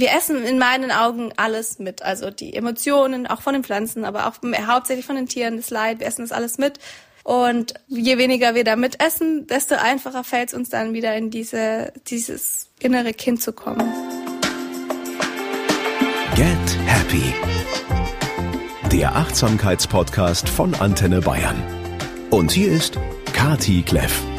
wir essen in meinen Augen alles mit. Also die Emotionen, auch von den Pflanzen, aber auch hauptsächlich von den Tieren, das Leid, wir essen das alles mit. Und je weniger wir damit essen, desto einfacher fällt es uns dann wieder in diese, dieses innere Kind zu kommen. Get Happy. Der Achtsamkeitspodcast von Antenne Bayern. Und hier ist Kati Kleff.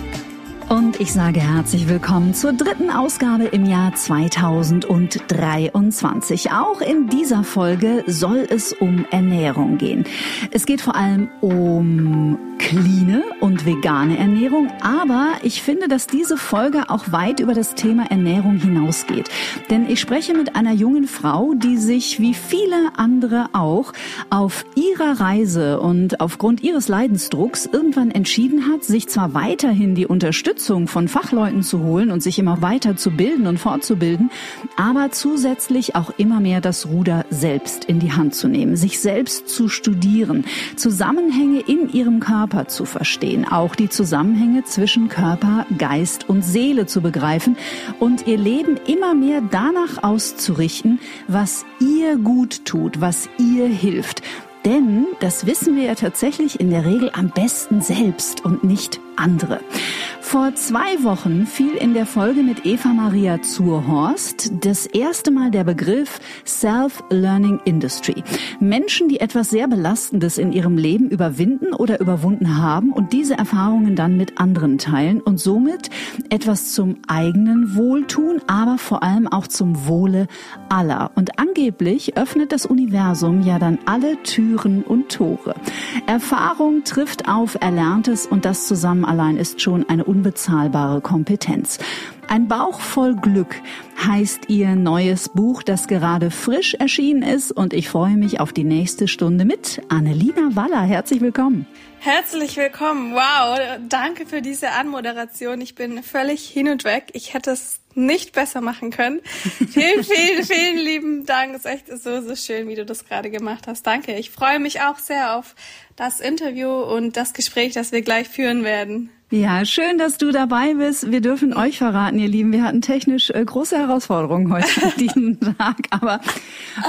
Und ich sage herzlich willkommen zur dritten Ausgabe im Jahr 2023. Auch in dieser Folge soll es um Ernährung gehen. Es geht vor allem um cleane und vegane Ernährung, aber ich finde, dass diese Folge auch weit über das Thema Ernährung hinausgeht. Denn ich spreche mit einer jungen Frau, die sich wie viele andere auch auf ihrer Reise und aufgrund ihres Leidensdrucks irgendwann entschieden hat, sich zwar weiterhin die Unterstützung Unterstützung von Fachleuten zu holen und sich immer weiter zu bilden und fortzubilden, aber zusätzlich auch immer mehr das Ruder selbst in die Hand zu nehmen, sich selbst zu studieren, Zusammenhänge in ihrem Körper zu verstehen, auch die Zusammenhänge zwischen Körper, Geist und Seele zu begreifen und ihr Leben immer mehr danach auszurichten, was ihr gut tut, was ihr hilft. Denn das wissen wir ja tatsächlich in der Regel am besten selbst und nicht andere. Vor zwei Wochen fiel in der Folge mit Eva Maria Zurhorst das erste Mal der Begriff Self-Learning Industry. Menschen, die etwas sehr Belastendes in ihrem Leben überwinden oder überwunden haben und diese Erfahrungen dann mit anderen teilen und somit etwas zum eigenen Wohltun, aber vor allem auch zum Wohle aller. Und angeblich öffnet das Universum ja dann alle Türen und Tore. Erfahrung trifft auf Erlerntes und das zusammen allein ist schon eine unbezahlbare Kompetenz. Ein Bauch voll Glück heißt ihr neues Buch, das gerade frisch erschienen ist und ich freue mich auf die nächste Stunde mit Annelina Waller. Herzlich willkommen. Herzlich willkommen. Wow, danke für diese Anmoderation. Ich bin völlig hin und weg. Ich hätte es nicht besser machen können. vielen, vielen, vielen lieben Dank. Es ist echt so, so schön, wie du das gerade gemacht hast. Danke. Ich freue mich auch sehr auf das Interview und das Gespräch, das wir gleich führen werden. Ja, schön, dass du dabei bist. Wir dürfen euch verraten, ihr Lieben, wir hatten technisch äh, große Herausforderungen heute diesen Tag, aber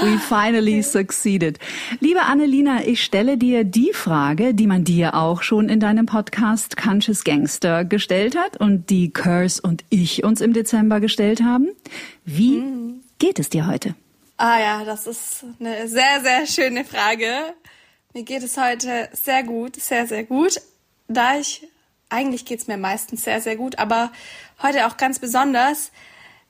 we finally succeeded. Liebe Annelina, ich stelle dir die Frage, die man dir auch schon in deinem Podcast Conscious Gangster gestellt hat und die Curse und ich uns im Dezember gestellt haben. Wie mhm. geht es dir heute? Ah ja, das ist eine sehr, sehr schöne Frage. Mir geht es heute sehr gut, sehr, sehr gut, da ich eigentlich geht's mir meistens sehr, sehr gut, aber heute auch ganz besonders,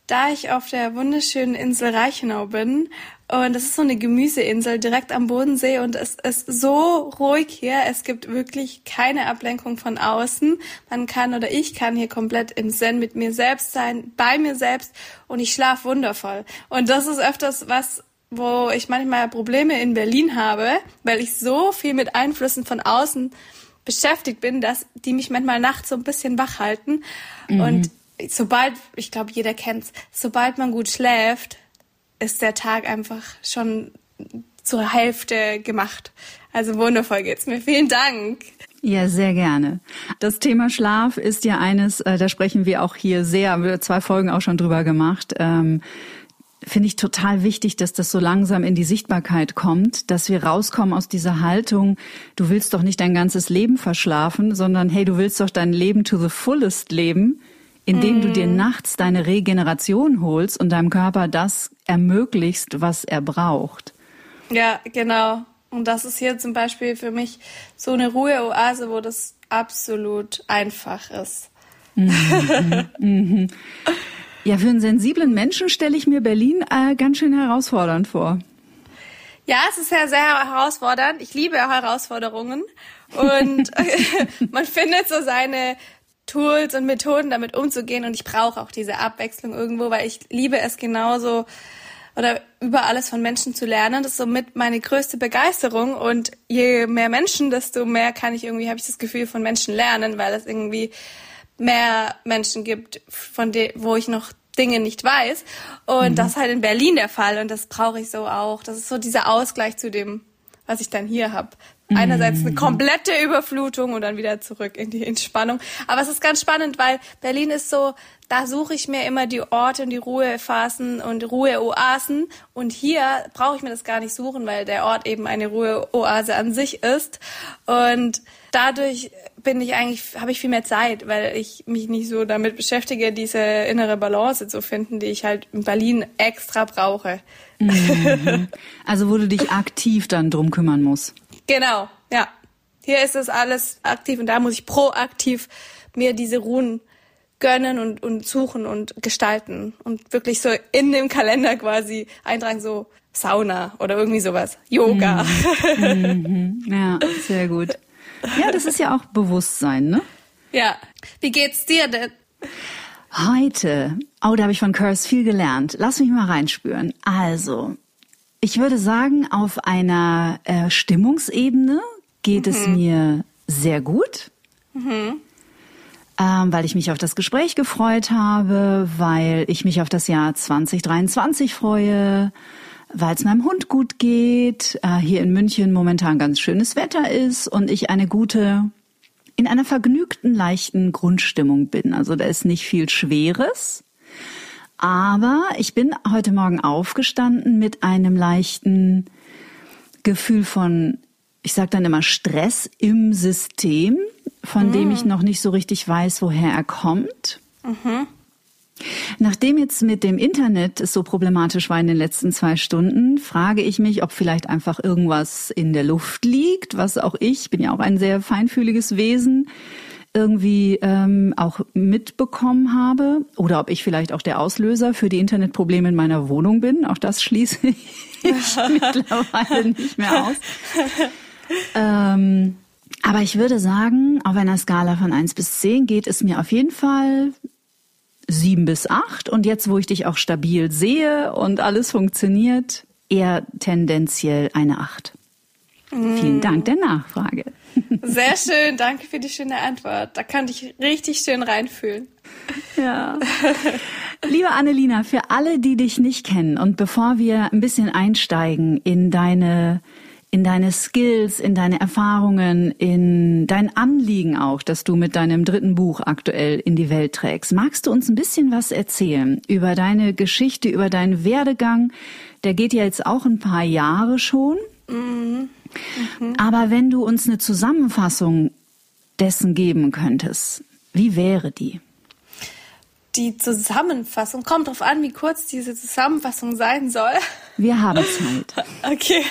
da ich auf der wunderschönen Insel Reichenau bin. Und das ist so eine Gemüseinsel direkt am Bodensee und es ist so ruhig hier. Es gibt wirklich keine Ablenkung von außen. Man kann oder ich kann hier komplett im Zen mit mir selbst sein, bei mir selbst und ich schlafe wundervoll. Und das ist öfters was, wo ich manchmal Probleme in Berlin habe, weil ich so viel mit Einflüssen von außen beschäftigt bin, dass die mich manchmal nachts so ein bisschen wach halten. Mhm. Und sobald, ich glaube, jeder kennt's, sobald man gut schläft, ist der Tag einfach schon zur Hälfte gemacht. Also wundervoll geht's mir. Vielen Dank. Ja, sehr gerne. Das Thema Schlaf ist ja eines, äh, da sprechen wir auch hier sehr, haben wir zwei Folgen auch schon drüber gemacht. Ähm, finde ich total wichtig, dass das so langsam in die Sichtbarkeit kommt, dass wir rauskommen aus dieser Haltung, du willst doch nicht dein ganzes Leben verschlafen, sondern hey, du willst doch dein Leben to the fullest leben, indem mm. du dir mhm. nachts deine Regeneration holst und deinem Körper das ermöglichst, was er braucht. Ja, genau. Und das ist hier zum Beispiel für mich so eine Ruheoase, wo das absolut einfach ist. Mhm, mhm. Ja, für einen sensiblen Menschen stelle ich mir Berlin äh, ganz schön herausfordernd vor. Ja, es ist ja sehr herausfordernd. Ich liebe Herausforderungen. Und man findet so seine Tools und Methoden, damit umzugehen. Und ich brauche auch diese Abwechslung irgendwo, weil ich liebe es genauso oder über alles von Menschen zu lernen. Das ist somit meine größte Begeisterung. Und je mehr Menschen, desto mehr kann ich irgendwie, habe ich das Gefühl, von Menschen lernen, weil es irgendwie mehr Menschen gibt, von de wo ich noch Dinge nicht weiß. Und mhm. das ist halt in Berlin der Fall und das brauche ich so auch. Das ist so dieser Ausgleich zu dem, was ich dann hier habe. Einerseits eine mhm. komplette Überflutung und dann wieder zurück in die Entspannung. Aber es ist ganz spannend, weil Berlin ist so da suche ich mir immer die Orte und die Ruhephasen und Ruheoasen. Und hier brauche ich mir das gar nicht suchen, weil der Ort eben eine Ruheoase an sich ist. Und dadurch bin ich eigentlich, habe ich viel mehr Zeit, weil ich mich nicht so damit beschäftige, diese innere Balance zu finden, die ich halt in Berlin extra brauche. Mhm. Also wo du dich aktiv dann drum kümmern musst. Genau, ja. Hier ist das alles aktiv und da muss ich proaktiv mir diese Ruhen gönnen und, und suchen und gestalten und wirklich so in dem Kalender quasi eintragen, so Sauna oder irgendwie sowas, Yoga. Mhm. Ja, sehr gut. Ja, das ist ja auch Bewusstsein, ne? Ja. Wie geht's dir denn? Heute, oh, da habe ich von Curse viel gelernt. Lass mich mal reinspüren. Also, ich würde sagen, auf einer äh, Stimmungsebene geht mhm. es mir sehr gut. Mhm. Ähm, weil ich mich auf das Gespräch gefreut habe, weil ich mich auf das Jahr 2023 freue, weil es meinem Hund gut geht, äh, hier in München momentan ganz schönes Wetter ist und ich eine gute, in einer vergnügten, leichten Grundstimmung bin. Also da ist nicht viel Schweres. Aber ich bin heute Morgen aufgestanden mit einem leichten Gefühl von, ich sage dann immer Stress im System, von mhm. dem ich noch nicht so richtig weiß, woher er kommt. Mhm. Nachdem jetzt mit dem Internet es so problematisch war in den letzten zwei Stunden, frage ich mich, ob vielleicht einfach irgendwas in der Luft liegt, was auch ich, bin ja auch ein sehr feinfühliges Wesen, irgendwie ähm, auch mitbekommen habe oder ob ich vielleicht auch der Auslöser für die Internetprobleme in meiner Wohnung bin. Auch das schließe ich mittlerweile nicht mehr aus. Ähm, aber ich würde sagen, auf einer Skala von eins bis zehn geht es mir auf jeden Fall sieben bis acht und jetzt, wo ich dich auch stabil sehe und alles funktioniert, eher tendenziell eine acht. Mm. Vielen Dank der Nachfrage. Sehr schön, danke für die schöne Antwort. Da kann ich richtig schön reinfühlen. Ja. Liebe Annelina, für alle, die dich nicht kennen und bevor wir ein bisschen einsteigen in deine in deine Skills, in deine Erfahrungen, in dein Anliegen auch, das du mit deinem dritten Buch aktuell in die Welt trägst. Magst du uns ein bisschen was erzählen über deine Geschichte, über deinen Werdegang? Der geht ja jetzt auch ein paar Jahre schon. Mhm. Mhm. Aber wenn du uns eine Zusammenfassung dessen geben könntest, wie wäre die? Die Zusammenfassung kommt darauf an, wie kurz diese Zusammenfassung sein soll. Wir haben Zeit. Okay.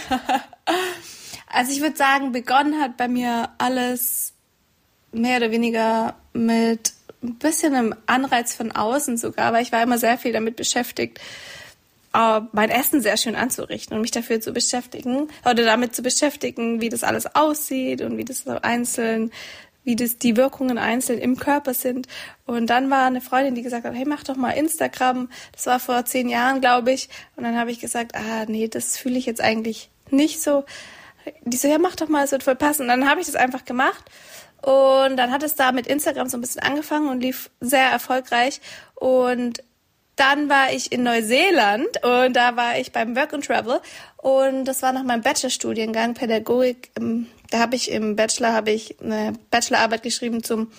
Also ich würde sagen, begonnen hat bei mir alles mehr oder weniger mit ein bisschen einem Anreiz von außen sogar, weil ich war immer sehr viel damit beschäftigt, äh, mein Essen sehr schön anzurichten und mich dafür zu beschäftigen oder damit zu beschäftigen, wie das alles aussieht und wie das so einzeln, wie das die Wirkungen einzeln im Körper sind. Und dann war eine Freundin, die gesagt hat, hey, mach doch mal Instagram. Das war vor zehn Jahren, glaube ich. Und dann habe ich gesagt, ah, nee, das fühle ich jetzt eigentlich nicht so. Die so, ja, mach doch mal, es wird voll passen. Und dann habe ich das einfach gemacht. Und dann hat es da mit Instagram so ein bisschen angefangen und lief sehr erfolgreich. Und dann war ich in Neuseeland und da war ich beim Work and Travel und das war nach meinem Bachelorstudiengang Pädagogik. Da habe ich im Bachelor habe ich eine Bachelorarbeit geschrieben zum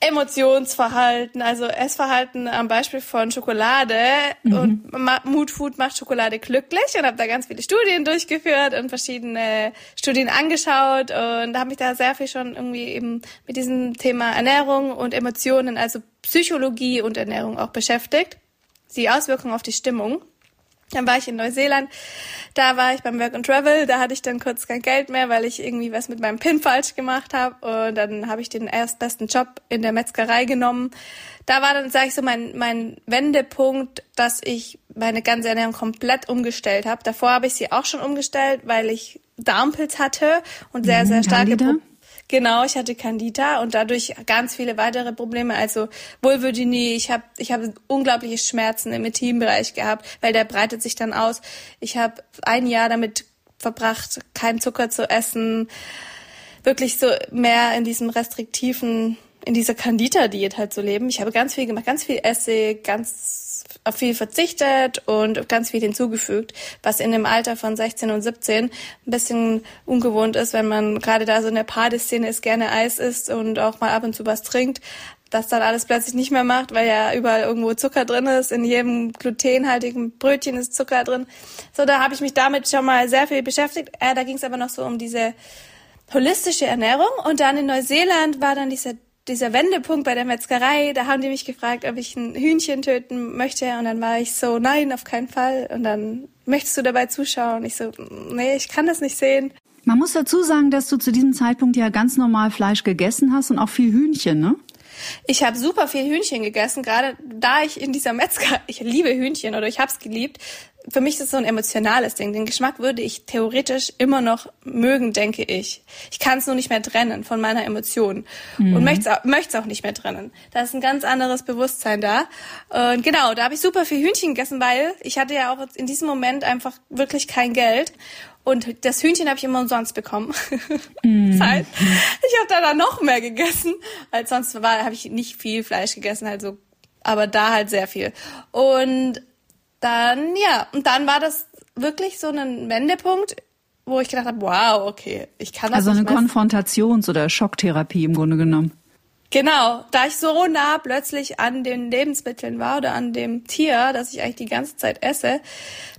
Emotionsverhalten, also Essverhalten am Beispiel von Schokolade mhm. und Mood Food macht Schokolade glücklich und habe da ganz viele Studien durchgeführt und verschiedene Studien angeschaut und habe mich da sehr viel schon irgendwie eben mit diesem Thema Ernährung und Emotionen, also Psychologie und Ernährung auch beschäftigt, die Auswirkungen auf die Stimmung. Dann war ich in Neuseeland, da war ich beim Work and Travel, da hatte ich dann kurz kein Geld mehr, weil ich irgendwie was mit meinem PIN falsch gemacht habe und dann habe ich den erstbesten Job in der Metzgerei genommen. Da war dann, sage ich so, mein, mein Wendepunkt, dass ich meine ganze Ernährung komplett umgestellt habe. Davor habe ich sie auch schon umgestellt, weil ich Darmpilz hatte und sehr, sehr mhm, starke Probleme Genau, ich hatte Candida und dadurch ganz viele weitere Probleme, also Vulvodynie. Ich habe ich hab unglaubliche Schmerzen im Intimbereich gehabt, weil der breitet sich dann aus. Ich habe ein Jahr damit verbracht, keinen Zucker zu essen, wirklich so mehr in diesem restriktiven, in dieser Candida-Diät halt zu leben. Ich habe ganz viel gemacht, ganz viel Essig, ganz auf viel verzichtet und ganz viel hinzugefügt, was in dem Alter von 16 und 17 ein bisschen ungewohnt ist, wenn man gerade da so in der Partyszene ist, gerne Eis isst und auch mal ab und zu was trinkt. das dann alles plötzlich nicht mehr macht, weil ja überall irgendwo Zucker drin ist. In jedem glutenhaltigen Brötchen ist Zucker drin. So, da habe ich mich damit schon mal sehr viel beschäftigt. Äh, da ging es aber noch so um diese holistische Ernährung. Und dann in Neuseeland war dann dieser, dieser Wendepunkt bei der Metzgerei. Da haben die mich gefragt, ob ich ein Hühnchen töten möchte. Und dann war ich so, nein, auf keinen Fall. Und dann, möchtest du dabei zuschauen? Ich so, nee, ich kann das nicht sehen. Man muss dazu sagen, dass du zu diesem Zeitpunkt ja ganz normal Fleisch gegessen hast und auch viel Hühnchen, ne? Ich habe super viel Hühnchen gegessen, gerade da ich in dieser Metzger, ich liebe Hühnchen oder ich habe es geliebt. Für mich ist es so ein emotionales Ding. Den Geschmack würde ich theoretisch immer noch mögen, denke ich. Ich kann es nur nicht mehr trennen von meiner Emotion mhm. und möchte es auch, auch nicht mehr trennen. Da ist ein ganz anderes Bewusstsein da. Und genau, da habe ich super viel Hühnchen gegessen, weil ich hatte ja auch in diesem Moment einfach wirklich kein Geld und das Hühnchen habe ich immer umsonst bekommen. Mm. das heißt, ich habe da dann noch mehr gegessen, als sonst war, habe ich nicht viel Fleisch gegessen, halt so, aber da halt sehr viel. Und dann, ja, und dann war das wirklich so ein Wendepunkt, wo ich gedacht habe, wow, okay, ich kann das Also eine Konfrontations- oder Schocktherapie im Grunde genommen. Genau, da ich so nah plötzlich an den Lebensmitteln war oder an dem Tier, das ich eigentlich die ganze Zeit esse,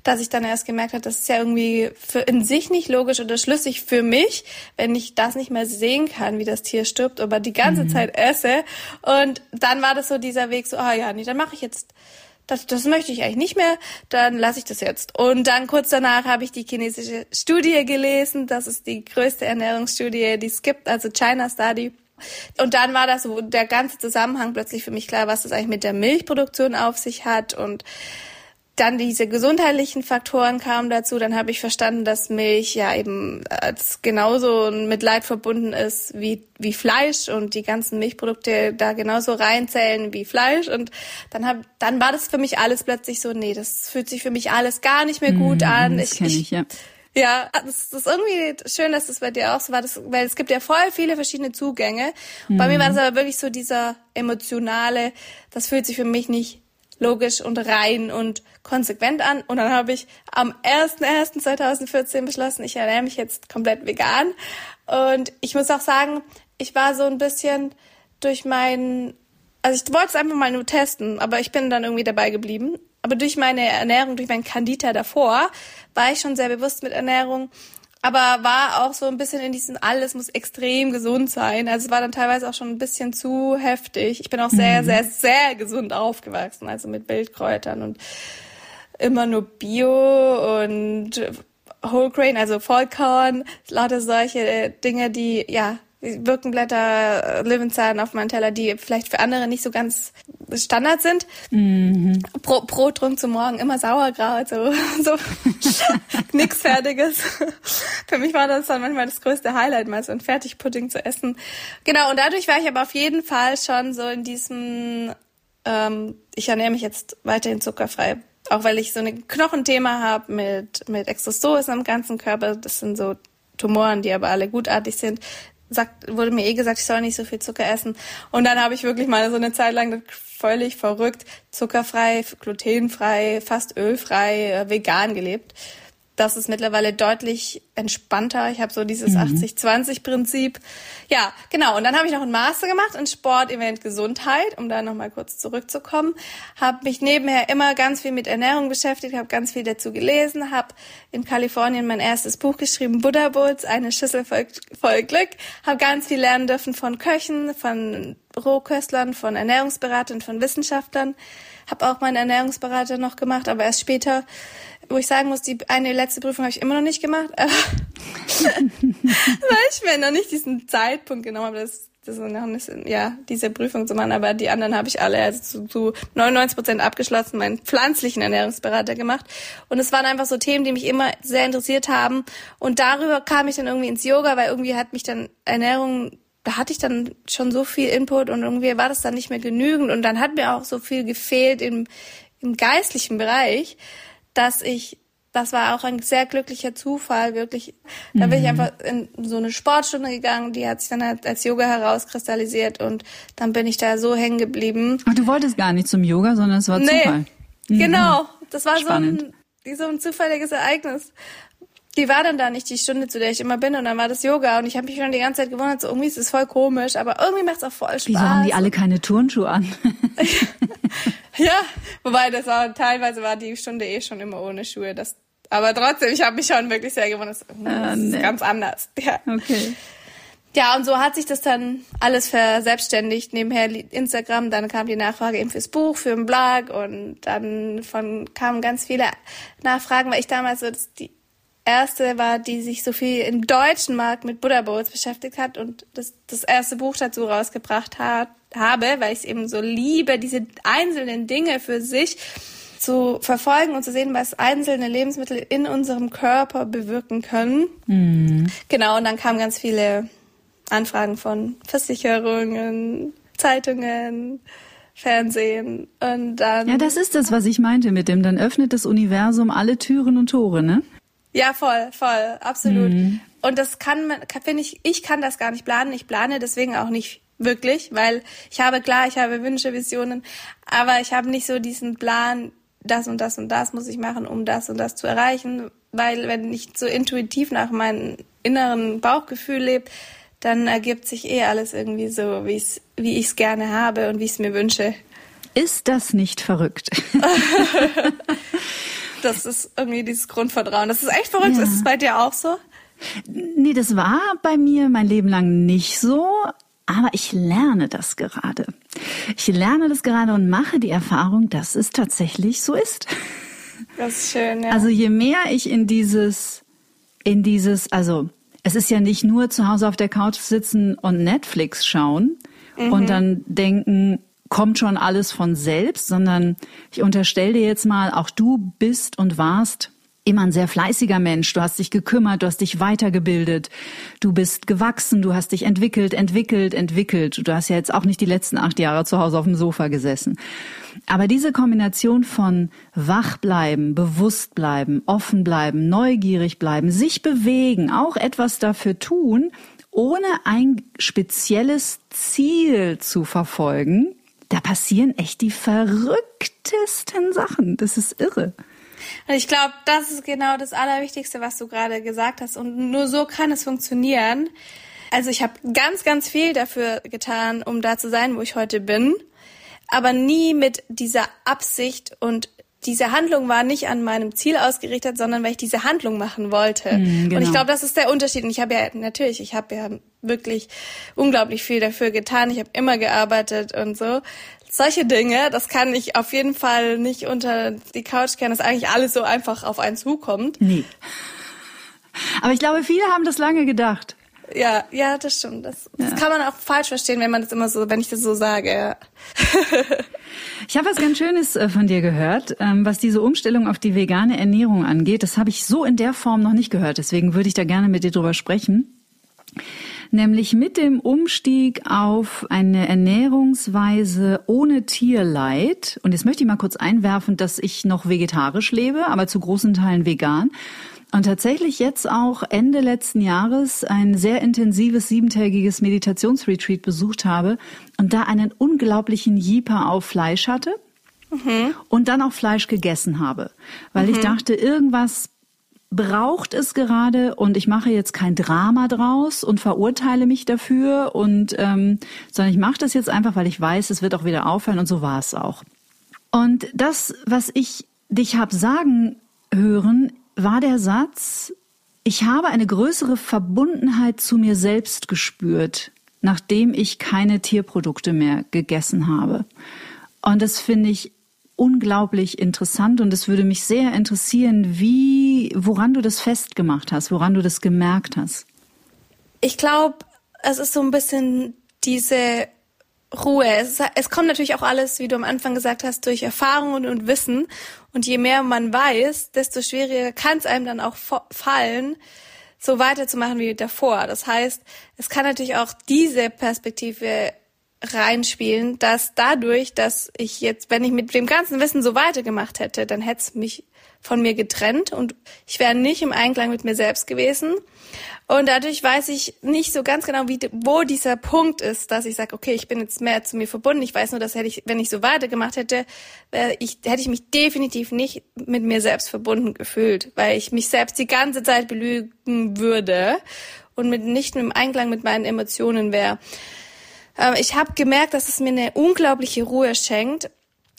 dass ich dann erst gemerkt habe, das ist ja irgendwie für in sich nicht logisch oder schlüssig für mich, wenn ich das nicht mehr sehen kann, wie das Tier stirbt, aber die ganze mhm. Zeit esse. Und dann war das so dieser Weg, so, ah ja, nee, dann mache ich jetzt das, das möchte ich eigentlich nicht mehr, dann lasse ich das jetzt. Und dann kurz danach habe ich die chinesische Studie gelesen. Das ist die größte Ernährungsstudie, die es gibt, also China Study. Und dann war das der ganze Zusammenhang plötzlich für mich klar, was das eigentlich mit der Milchproduktion auf sich hat und dann diese gesundheitlichen Faktoren kamen dazu. Dann habe ich verstanden, dass Milch ja eben als genauso mit Leid verbunden ist wie, wie Fleisch und die ganzen Milchprodukte da genauso reinzählen wie Fleisch. Und dann hab, dann war das für mich alles plötzlich so, nee, das fühlt sich für mich alles gar nicht mehr gut mm, an. Das ich, ich, ich ja. Ja, das, das ist irgendwie schön, dass das bei dir auch so war, das, weil es gibt ja voll viele verschiedene Zugänge. Mhm. Bei mir war das aber wirklich so dieser emotionale, das fühlt sich für mich nicht logisch und rein und konsequent an. Und dann habe ich am 1.1.2014 beschlossen, ich ernähre mich jetzt komplett vegan. Und ich muss auch sagen, ich war so ein bisschen durch meinen, also ich wollte es einfach mal nur testen, aber ich bin dann irgendwie dabei geblieben. Aber durch meine Ernährung, durch meinen Candida davor, war ich schon sehr bewusst mit Ernährung. Aber war auch so ein bisschen in diesem, alles muss extrem gesund sein. Also es war dann teilweise auch schon ein bisschen zu heftig. Ich bin auch sehr, mhm. sehr, sehr gesund aufgewachsen. Also mit Wildkräutern und immer nur Bio und Whole Grain, also Vollkorn, lauter solche Dinge, die ja Birkenblätter, Löwenzahn auf meinem Teller, die vielleicht für andere nicht so ganz Standard sind. Mhm. Pro, Brottrunk zum Morgen immer Sauerkraut, so, so nix Fertiges. für mich war das dann manchmal das größte Highlight, mal so ein Fertigpudding zu essen. Genau, und dadurch war ich aber auf jeden Fall schon so in diesem, ähm, ich ernähre mich jetzt weiterhin zuckerfrei. Auch weil ich so ein Knochenthema habe mit, mit Exostosen im ganzen Körper. Das sind so Tumoren, die aber alle gutartig sind sagt, wurde mir eh gesagt, ich soll nicht so viel Zucker essen. Und dann habe ich wirklich mal so eine Zeit lang völlig verrückt, zuckerfrei, glutenfrei, fast ölfrei, äh, vegan gelebt das ist mittlerweile deutlich entspannter. Ich habe so dieses mhm. 80-20-Prinzip. Ja, genau. Und dann habe ich noch ein Master gemacht in Sport, Event, Gesundheit, um da nochmal kurz zurückzukommen. Habe mich nebenher immer ganz viel mit Ernährung beschäftigt, habe ganz viel dazu gelesen, habe in Kalifornien mein erstes Buch geschrieben, Buddha Bulls, eine Schüssel voll, voll Glück. Habe ganz viel lernen dürfen von Köchen, von Rohköstlern, von Ernährungsberatern, von Wissenschaftlern. Habe auch meinen Ernährungsberater noch gemacht, aber erst später. Wo ich sagen muss, die eine letzte Prüfung habe ich immer noch nicht gemacht, weil ich mir noch nicht diesen Zeitpunkt genommen habe, das, das noch nicht, ja, diese Prüfung zu machen, aber die anderen habe ich alle also zu, zu 99 Prozent abgeschlossen, meinen pflanzlichen Ernährungsberater gemacht. Und es waren einfach so Themen, die mich immer sehr interessiert haben. Und darüber kam ich dann irgendwie ins Yoga, weil irgendwie hat mich dann Ernährung da hatte ich dann schon so viel Input und irgendwie war das dann nicht mehr genügend und dann hat mir auch so viel gefehlt im, im geistlichen Bereich, dass ich, das war auch ein sehr glücklicher Zufall, wirklich. Da bin ich mhm. einfach in so eine Sportstunde gegangen, die hat sich dann halt als Yoga herauskristallisiert und dann bin ich da so hängen geblieben. Ach, du wolltest gar nicht zum Yoga, sondern es war nee, Zufall. Mhm. Genau, das war so ein, so ein zufälliges Ereignis. Die war dann da nicht die Stunde, zu der ich immer bin, und dann war das Yoga und ich habe mich schon die ganze Zeit gewundert, so irgendwie ist es voll komisch, aber irgendwie macht es auch voll Spaß. Wieso haben die alle keine Turnschuhe an? ja, wobei das war teilweise war die Stunde eh schon immer ohne Schuhe. Das, aber trotzdem, ich habe mich schon wirklich sehr gewundert. Das, das äh, nee. ist ganz anders. Ja. Okay. Ja, und so hat sich das dann alles verselbstständigt. Nebenher Instagram, dann kam die Nachfrage eben fürs Buch, für den Blog und dann von kamen ganz viele Nachfragen, weil ich damals so die erste war, die sich so viel im deutschen Markt mit Buddha Bowls beschäftigt hat und das, das erste Buch dazu rausgebracht hat, habe, weil ich es eben so liebe, diese einzelnen Dinge für sich zu verfolgen und zu sehen, was einzelne Lebensmittel in unserem Körper bewirken können. Mhm. Genau, und dann kamen ganz viele Anfragen von Versicherungen, Zeitungen, Fernsehen und dann. Ja, das ist das, was ich meinte mit dem, dann öffnet das Universum alle Türen und Tore, ne? Ja, voll, voll, absolut. Mhm. Und das kann man, finde ich, ich kann das gar nicht planen. Ich plane deswegen auch nicht wirklich, weil ich habe klar, ich habe Wünsche, Visionen, aber ich habe nicht so diesen Plan, das und das und das muss ich machen, um das und das zu erreichen, weil wenn ich so intuitiv nach meinem inneren Bauchgefühl lebe, dann ergibt sich eh alles irgendwie so, wie ich wie es gerne habe und wie ich es mir wünsche. Ist das nicht verrückt? Das ist irgendwie dieses Grundvertrauen. Das ist echt verrückt. Ja. Ist es bei dir auch so? Nee, das war bei mir mein Leben lang nicht so. Aber ich lerne das gerade. Ich lerne das gerade und mache die Erfahrung, dass es tatsächlich so ist. Das ist schön, ja. Also je mehr ich in dieses, in dieses, also es ist ja nicht nur zu Hause auf der Couch sitzen und Netflix schauen mhm. und dann denken, kommt schon alles von selbst, sondern ich unterstelle dir jetzt mal, auch du bist und warst immer ein sehr fleißiger Mensch. Du hast dich gekümmert, du hast dich weitergebildet, du bist gewachsen, du hast dich entwickelt, entwickelt, entwickelt. Du hast ja jetzt auch nicht die letzten acht Jahre zu Hause auf dem Sofa gesessen. Aber diese Kombination von wach bleiben, bewusst bleiben, offen bleiben, neugierig bleiben, sich bewegen, auch etwas dafür tun, ohne ein spezielles Ziel zu verfolgen, da passieren echt die verrücktesten Sachen. Das ist irre. Und ich glaube, das ist genau das Allerwichtigste, was du gerade gesagt hast. Und nur so kann es funktionieren. Also ich habe ganz, ganz viel dafür getan, um da zu sein, wo ich heute bin. Aber nie mit dieser Absicht und diese Handlung war nicht an meinem Ziel ausgerichtet, sondern weil ich diese Handlung machen wollte. Mm, genau. Und ich genau. glaube, das ist der Unterschied. Und ich habe ja natürlich, ich habe ja wirklich unglaublich viel dafür getan. Ich habe immer gearbeitet und so. Solche Dinge, das kann ich auf jeden Fall nicht unter die Couch kehren, dass eigentlich alles so einfach auf einen zukommt. Nee. Aber ich glaube, viele haben das lange gedacht. Ja, ja, das stimmt. Das, das kann man auch falsch verstehen, wenn man das immer so, wenn ich das so sage. Ja. ich habe was ganz Schönes äh, von dir gehört, ähm, was diese Umstellung auf die vegane Ernährung angeht. Das habe ich so in der Form noch nicht gehört. Deswegen würde ich da gerne mit dir drüber sprechen nämlich mit dem Umstieg auf eine Ernährungsweise ohne Tierleid. Und jetzt möchte ich mal kurz einwerfen, dass ich noch vegetarisch lebe, aber zu großen Teilen vegan. Und tatsächlich jetzt auch Ende letzten Jahres ein sehr intensives siebentägiges Meditationsretreat besucht habe und da einen unglaublichen Jeeper auf Fleisch hatte. Mhm. Und dann auch Fleisch gegessen habe, weil mhm. ich dachte, irgendwas braucht es gerade und ich mache jetzt kein Drama draus und verurteile mich dafür und ähm, sondern ich mache das jetzt einfach, weil ich weiß, es wird auch wieder auffallen und so war es auch. Und das, was ich dich hab sagen hören, war der Satz, ich habe eine größere Verbundenheit zu mir selbst gespürt, nachdem ich keine Tierprodukte mehr gegessen habe. Und das finde ich unglaublich interessant und es würde mich sehr interessieren, wie, woran du das festgemacht hast, woran du das gemerkt hast. Ich glaube, es ist so ein bisschen diese Ruhe. Es, es, kommt natürlich auch alles, wie du am Anfang gesagt hast, durch Erfahrungen und Wissen. Und je mehr man weiß, desto schwieriger kann es einem dann auch fallen, so weiterzumachen wie davor. Das heißt, es kann natürlich auch diese Perspektive reinspielen, dass dadurch, dass ich jetzt, wenn ich mit dem ganzen Wissen so weitergemacht hätte, dann hätte es mich von mir getrennt und ich wäre nicht im Einklang mit mir selbst gewesen. Und dadurch weiß ich nicht so ganz genau, wie, wo dieser Punkt ist, dass ich sage, okay, ich bin jetzt mehr zu mir verbunden. Ich weiß nur, dass hätte ich, wenn ich so weitergemacht hätte, ich, hätte ich mich definitiv nicht mit mir selbst verbunden gefühlt, weil ich mich selbst die ganze Zeit belügen würde und mit, nicht im Einklang mit meinen Emotionen wäre. Ich habe gemerkt, dass es mir eine unglaubliche Ruhe schenkt,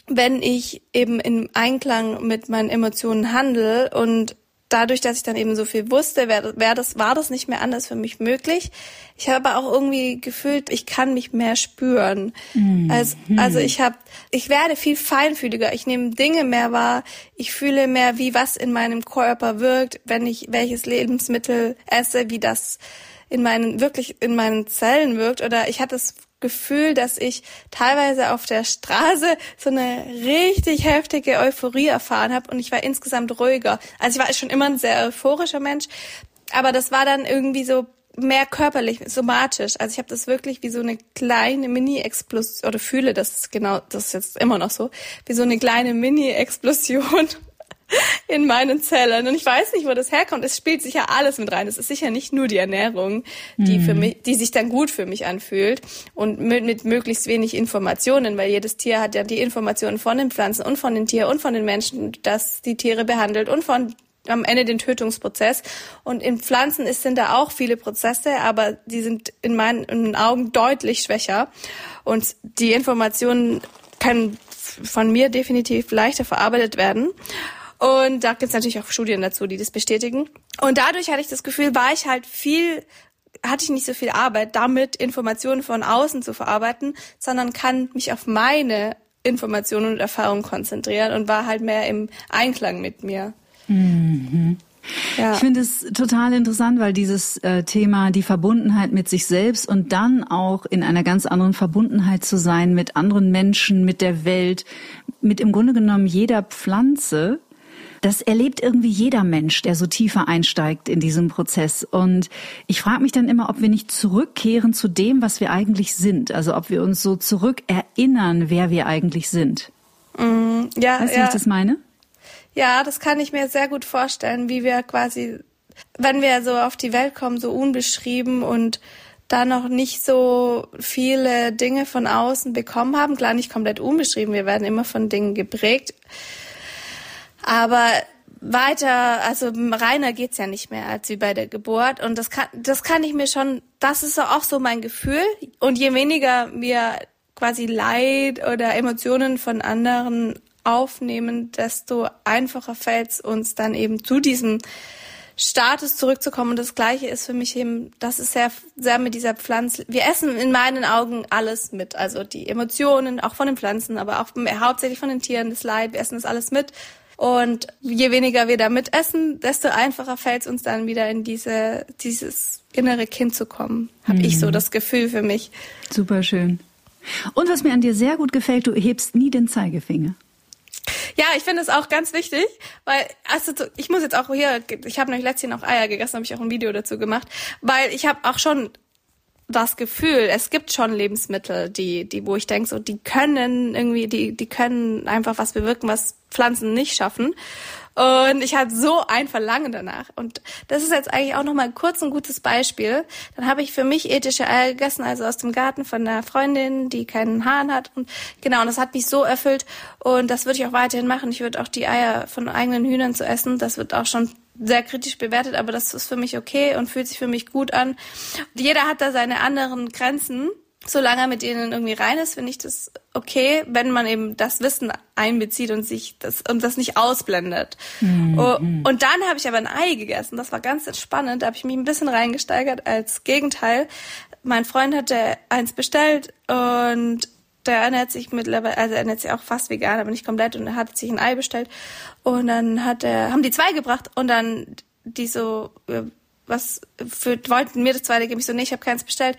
wenn ich eben im Einklang mit meinen Emotionen handle und dadurch, dass ich dann eben so viel wusste, wär, wär das, war das nicht mehr anders für mich möglich. Ich habe auch irgendwie gefühlt, ich kann mich mehr spüren. Mhm. Also, also ich habe, ich werde viel feinfühliger. Ich nehme Dinge mehr wahr. Ich fühle mehr, wie was in meinem Körper wirkt, wenn ich welches Lebensmittel esse, wie das in meinen wirklich in meinen Zellen wirkt. Oder ich hatte das Gefühl, dass ich teilweise auf der Straße so eine richtig heftige Euphorie erfahren habe und ich war insgesamt ruhiger. Also ich war schon immer ein sehr euphorischer Mensch, aber das war dann irgendwie so mehr körperlich, somatisch. Also ich habe das wirklich wie so eine kleine Mini-Explosion, oder fühle das genau, das ist jetzt immer noch so, wie so eine kleine Mini-Explosion in meinen Zellen. Und ich weiß nicht, wo das herkommt. Es spielt sicher alles mit rein. Es ist sicher nicht nur die Ernährung, die mhm. für mich, die sich dann gut für mich anfühlt und mit, mit möglichst wenig Informationen, weil jedes Tier hat ja die Informationen von den Pflanzen und von den Tieren und von den Menschen, das die Tiere behandelt und von am Ende den Tötungsprozess. Und in Pflanzen ist, sind da auch viele Prozesse, aber die sind in meinen, in meinen Augen deutlich schwächer. Und die Informationen können von mir definitiv leichter verarbeitet werden. Und da gibt's natürlich auch Studien dazu, die das bestätigen. Und dadurch hatte ich das Gefühl, war ich halt viel hatte ich nicht so viel Arbeit damit, Informationen von außen zu verarbeiten, sondern kann mich auf meine Informationen und Erfahrungen konzentrieren und war halt mehr im Einklang mit mir. Mhm. Ja. Ich finde es total interessant, weil dieses äh, Thema die Verbundenheit mit sich selbst und dann auch in einer ganz anderen Verbundenheit zu sein mit anderen Menschen, mit der Welt, mit im Grunde genommen jeder Pflanze, das erlebt irgendwie jeder Mensch, der so tiefer einsteigt in diesem Prozess. Und ich frage mich dann immer, ob wir nicht zurückkehren zu dem, was wir eigentlich sind. Also ob wir uns so zurückerinnern, wer wir eigentlich sind. Mm, ja, weißt du, ja. wie ich das meine? Ja, das kann ich mir sehr gut vorstellen, wie wir quasi, wenn wir so auf die Welt kommen, so unbeschrieben und da noch nicht so viele Dinge von außen bekommen haben. Klar, nicht komplett unbeschrieben, wir werden immer von Dingen geprägt. Aber weiter, also reiner geht's ja nicht mehr als wie bei der Geburt. Und das kann, das kann ich mir schon, das ist auch so mein Gefühl. Und je weniger wir quasi Leid oder Emotionen von anderen aufnehmen, desto einfacher fällt's uns dann eben zu diesem Status zurückzukommen. Und das Gleiche ist für mich eben, das ist sehr, sehr mit dieser Pflanze. Wir essen in meinen Augen alles mit. Also die Emotionen, auch von den Pflanzen, aber auch hauptsächlich von den Tieren, das Leid. Wir essen das alles mit. Und je weniger wir damit essen, desto einfacher fällt es uns dann wieder in diese, dieses innere Kind zu kommen. Habe mhm. ich so mhm. das Gefühl für mich. Super schön. Und was mir an dir sehr gut gefällt, du hebst nie den Zeigefinger. Ja, ich finde es auch ganz wichtig, weil also ich muss jetzt auch hier, ich habe nämlich letztens auch Eier gegessen, habe ich auch ein Video dazu gemacht, weil ich habe auch schon das Gefühl, es gibt schon Lebensmittel, die, die, wo ich denke, so, die können irgendwie, die, die können einfach was bewirken, was Pflanzen nicht schaffen. Und ich hatte so ein Verlangen danach. Und das ist jetzt eigentlich auch nochmal kurz ein gutes Beispiel. Dann habe ich für mich ethische Eier gegessen, also aus dem Garten von einer Freundin, die keinen Hahn hat. Und genau, und das hat mich so erfüllt. Und das würde ich auch weiterhin machen. Ich würde auch die Eier von eigenen Hühnern zu essen. Das wird auch schon sehr kritisch bewertet, aber das ist für mich okay und fühlt sich für mich gut an. Jeder hat da seine anderen Grenzen. Solange er mit ihnen irgendwie rein ist, finde ich das okay, wenn man eben das Wissen einbezieht und sich das und das nicht ausblendet. Mhm. Und dann habe ich aber ein Ei gegessen. Das war ganz spannend. Da habe ich mich ein bisschen reingesteigert als Gegenteil. Mein Freund hatte eins bestellt und der ernährt sich mittlerweile, also er ernährt sich auch fast vegan, aber nicht komplett und er hat sich ein Ei bestellt und dann hat er, haben die zwei gebracht und dann die so, äh, was für, wollten mir das zweite geben. Ich so, nee, ich habe keins bestellt.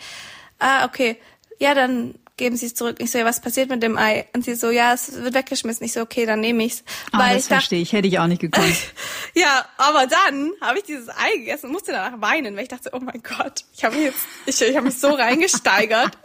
Ah, okay. Ja, dann geben Sie es zurück. Ich so, ja, was passiert mit dem Ei? Und sie so, ja, es wird weggeschmissen. Ich so, okay, dann nehme ich's. Ah, Weil das ich verstehe ich, hätte ich auch nicht gekonnt. Ja, aber dann habe ich dieses Ei gegessen und musste danach weinen, weil ich dachte, oh mein Gott, ich habe mich jetzt, ich, ich habe mich so reingesteigert.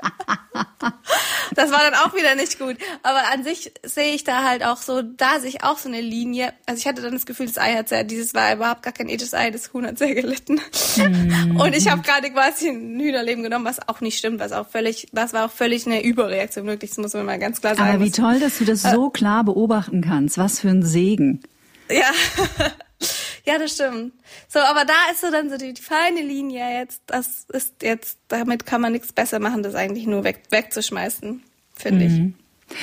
das war dann auch wieder nicht gut. Aber an sich sehe ich da halt auch so, da sehe ich auch so eine Linie. Also ich hatte dann das Gefühl, das Ei hat sehr, dieses war überhaupt gar kein ethisches Ei, das Huhn hat sehr gelitten. Mm. Und ich habe gerade quasi ein Hühnerleben genommen, was auch nicht stimmt, was auch völlig, das war auch völlig eine Überreaktion, wirklich, das muss man mal ganz klar sagen. Aber wie toll, dass du das so klar beobachten kannst. Was für ein Segen. Ja. Ja, das stimmt. So, aber da ist so dann so die, die feine Linie jetzt. Das ist jetzt, damit kann man nichts besser machen, das eigentlich nur weg, wegzuschmeißen, finde mhm. ich.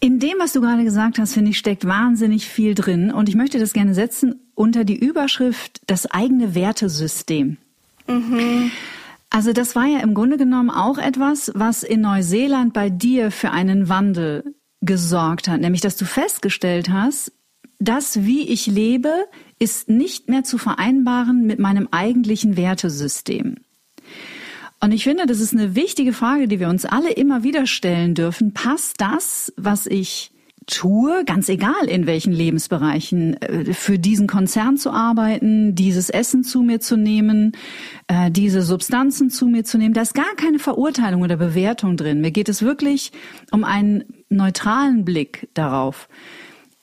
In dem, was du gerade gesagt hast, finde ich, steckt wahnsinnig viel drin. Und ich möchte das gerne setzen unter die Überschrift das eigene Wertesystem. Mhm. Also das war ja im Grunde genommen auch etwas, was in Neuseeland bei dir für einen Wandel gesorgt hat, nämlich dass du festgestellt hast, das, wie ich lebe, ist nicht mehr zu vereinbaren mit meinem eigentlichen Wertesystem. Und ich finde, das ist eine wichtige Frage, die wir uns alle immer wieder stellen dürfen. Passt das, was ich tue, ganz egal in welchen Lebensbereichen, äh, für diesen Konzern zu arbeiten, dieses Essen zu mir zu nehmen, äh, diese Substanzen zu mir zu nehmen, da ist gar keine Verurteilung oder Bewertung drin. Mir geht es wirklich um einen neutralen Blick darauf.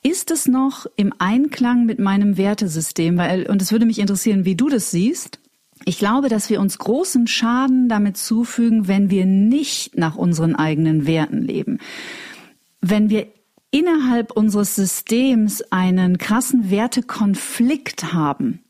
Ist es noch im Einklang mit meinem Wertesystem? Weil, und es würde mich interessieren, wie du das siehst. Ich glaube, dass wir uns großen Schaden damit zufügen, wenn wir nicht nach unseren eigenen Werten leben. Wenn wir innerhalb unseres Systems einen krassen Wertekonflikt haben.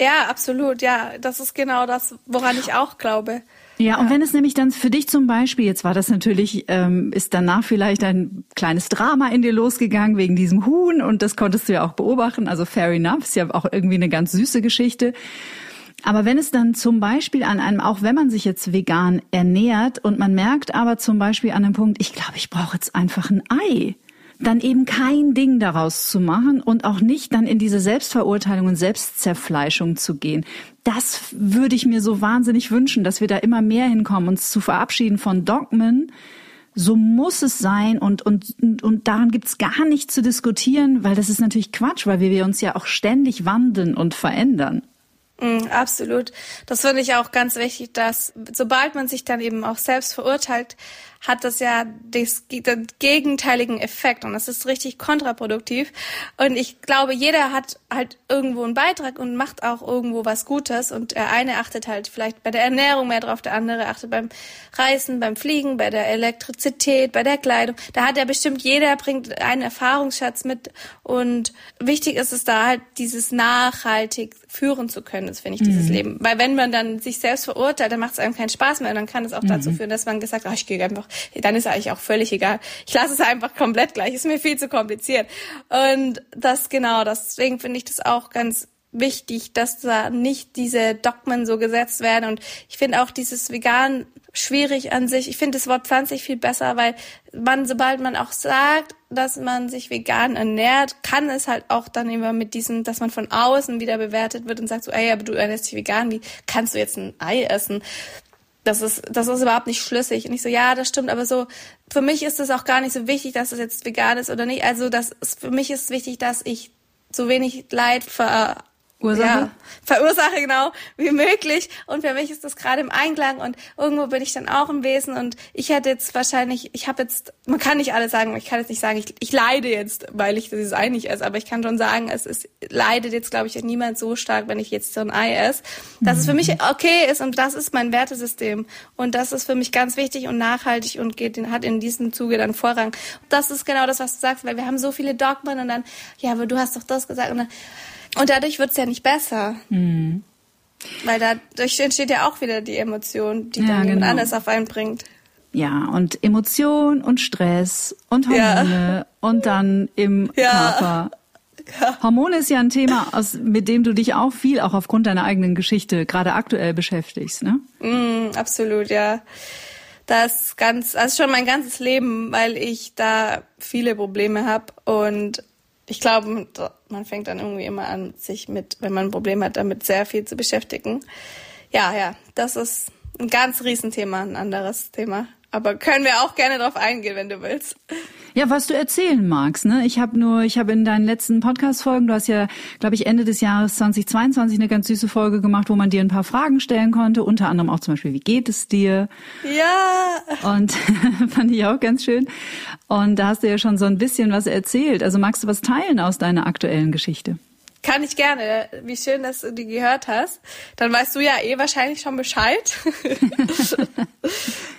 Ja, absolut. Ja, das ist genau das, woran ich auch glaube. Ja, und wenn es nämlich dann für dich zum Beispiel, jetzt war das natürlich, ähm, ist danach vielleicht ein kleines Drama in dir losgegangen wegen diesem Huhn und das konntest du ja auch beobachten, also fair enough, ist ja auch irgendwie eine ganz süße Geschichte. Aber wenn es dann zum Beispiel an einem, auch wenn man sich jetzt vegan ernährt und man merkt aber zum Beispiel an einem Punkt, ich glaube, ich brauche jetzt einfach ein Ei dann eben kein Ding daraus zu machen und auch nicht dann in diese Selbstverurteilung und Selbstzerfleischung zu gehen. Das würde ich mir so wahnsinnig wünschen, dass wir da immer mehr hinkommen, uns zu verabschieden von Dogmen. So muss es sein und, und, und, und daran gibt's gar nichts zu diskutieren, weil das ist natürlich Quatsch, weil wir uns ja auch ständig wandeln und verändern. Mm, absolut. Das finde ich auch ganz wichtig, dass sobald man sich dann eben auch selbst verurteilt, hat das ja des, den gegenteiligen Effekt und das ist richtig kontraproduktiv. Und ich glaube, jeder hat halt irgendwo einen Beitrag und macht auch irgendwo was Gutes und der eine achtet halt vielleicht bei der Ernährung mehr drauf, der andere achtet beim Reisen, beim Fliegen, bei der Elektrizität, bei der Kleidung. Da hat ja bestimmt jeder bringt einen Erfahrungsschatz mit und wichtig ist es da halt dieses nachhaltig führen zu können, das finde ich, dieses mhm. Leben. Weil wenn man dann sich selbst verurteilt, dann macht es einem keinen Spaß mehr und dann kann es auch mhm. dazu führen, dass man gesagt, ach, ich gehe einfach dann ist eigentlich auch völlig egal. Ich lasse es einfach komplett gleich, ist mir viel zu kompliziert. Und das genau, deswegen finde ich das auch ganz wichtig, dass da nicht diese Dogmen so gesetzt werden. Und ich finde auch dieses Vegan schwierig an sich. Ich finde das Wort pflanzlich viel besser, weil man, sobald man auch sagt, dass man sich vegan ernährt, kann es halt auch dann immer mit diesem, dass man von außen wieder bewertet wird und sagt so, ey, aber du ernährst dich vegan, wie kannst du jetzt ein Ei essen? Das ist, das ist überhaupt nicht schlüssig. Und ich so, ja, das stimmt, aber so, für mich ist es auch gar nicht so wichtig, dass es jetzt vegan ist oder nicht. Also, das ist, für mich ist wichtig, dass ich so wenig Leid ver Ursache? Ja, verursache genau wie möglich. Und für mich ist das gerade im Einklang und irgendwo bin ich dann auch im Wesen und ich hätte jetzt wahrscheinlich, ich habe jetzt, man kann nicht alles sagen, ich kann jetzt nicht sagen, ich, ich leide jetzt, weil ich dieses Ei nicht esse, aber ich kann schon sagen, es ist, leidet jetzt, glaube ich, niemand so stark, wenn ich jetzt so ein Ei esse, dass mhm. es für mich mhm. okay ist und das ist mein Wertesystem und das ist für mich ganz wichtig und nachhaltig und geht, hat in diesem Zuge dann Vorrang. Das ist genau das, was du sagst, weil wir haben so viele Dogmen und dann, ja, aber du hast doch das gesagt und dann, und dadurch wird es ja nicht besser. Mhm. Weil dadurch entsteht ja auch wieder die Emotion, die ja, dann jemand genau. anders auf einen bringt. Ja, und Emotion und Stress und Hormone ja. und dann im ja. Körper. Ja. Hormone ist ja ein Thema, aus, mit dem du dich auch viel, auch aufgrund deiner eigenen Geschichte, gerade aktuell beschäftigst, ne? Mm, absolut, ja. Das ganz, also schon mein ganzes Leben, weil ich da viele Probleme habe und ich glaube, man fängt dann irgendwie immer an, sich mit, wenn man ein Problem hat, damit sehr viel zu beschäftigen. Ja, ja, das ist ein ganz Riesenthema, ein anderes Thema. Aber können wir auch gerne drauf eingehen, wenn du willst. Ja, was du erzählen magst. Ne? Ich habe nur, ich habe in deinen letzten Podcast-Folgen, du hast ja, glaube ich, Ende des Jahres 2022 eine ganz süße Folge gemacht, wo man dir ein paar Fragen stellen konnte, unter anderem auch zum Beispiel, wie geht es dir? Ja. Und fand ich auch ganz schön. Und da hast du ja schon so ein bisschen was erzählt. Also magst du was teilen aus deiner aktuellen Geschichte? Kann ich gerne. Wie schön, dass du die gehört hast. Dann weißt du ja eh wahrscheinlich schon Bescheid.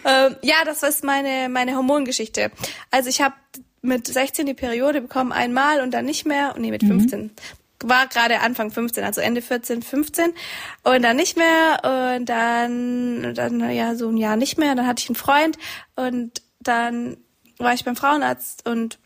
ähm, ja, das ist meine, meine Hormongeschichte. Also ich habe mit 16 die Periode bekommen einmal und dann nicht mehr. Und nee, mit 15. Mhm. War gerade Anfang 15, also Ende 14, 15. Und dann nicht mehr. Und dann, dann ja, so ein Jahr nicht mehr. Dann hatte ich einen Freund und dann war ich beim Frauenarzt und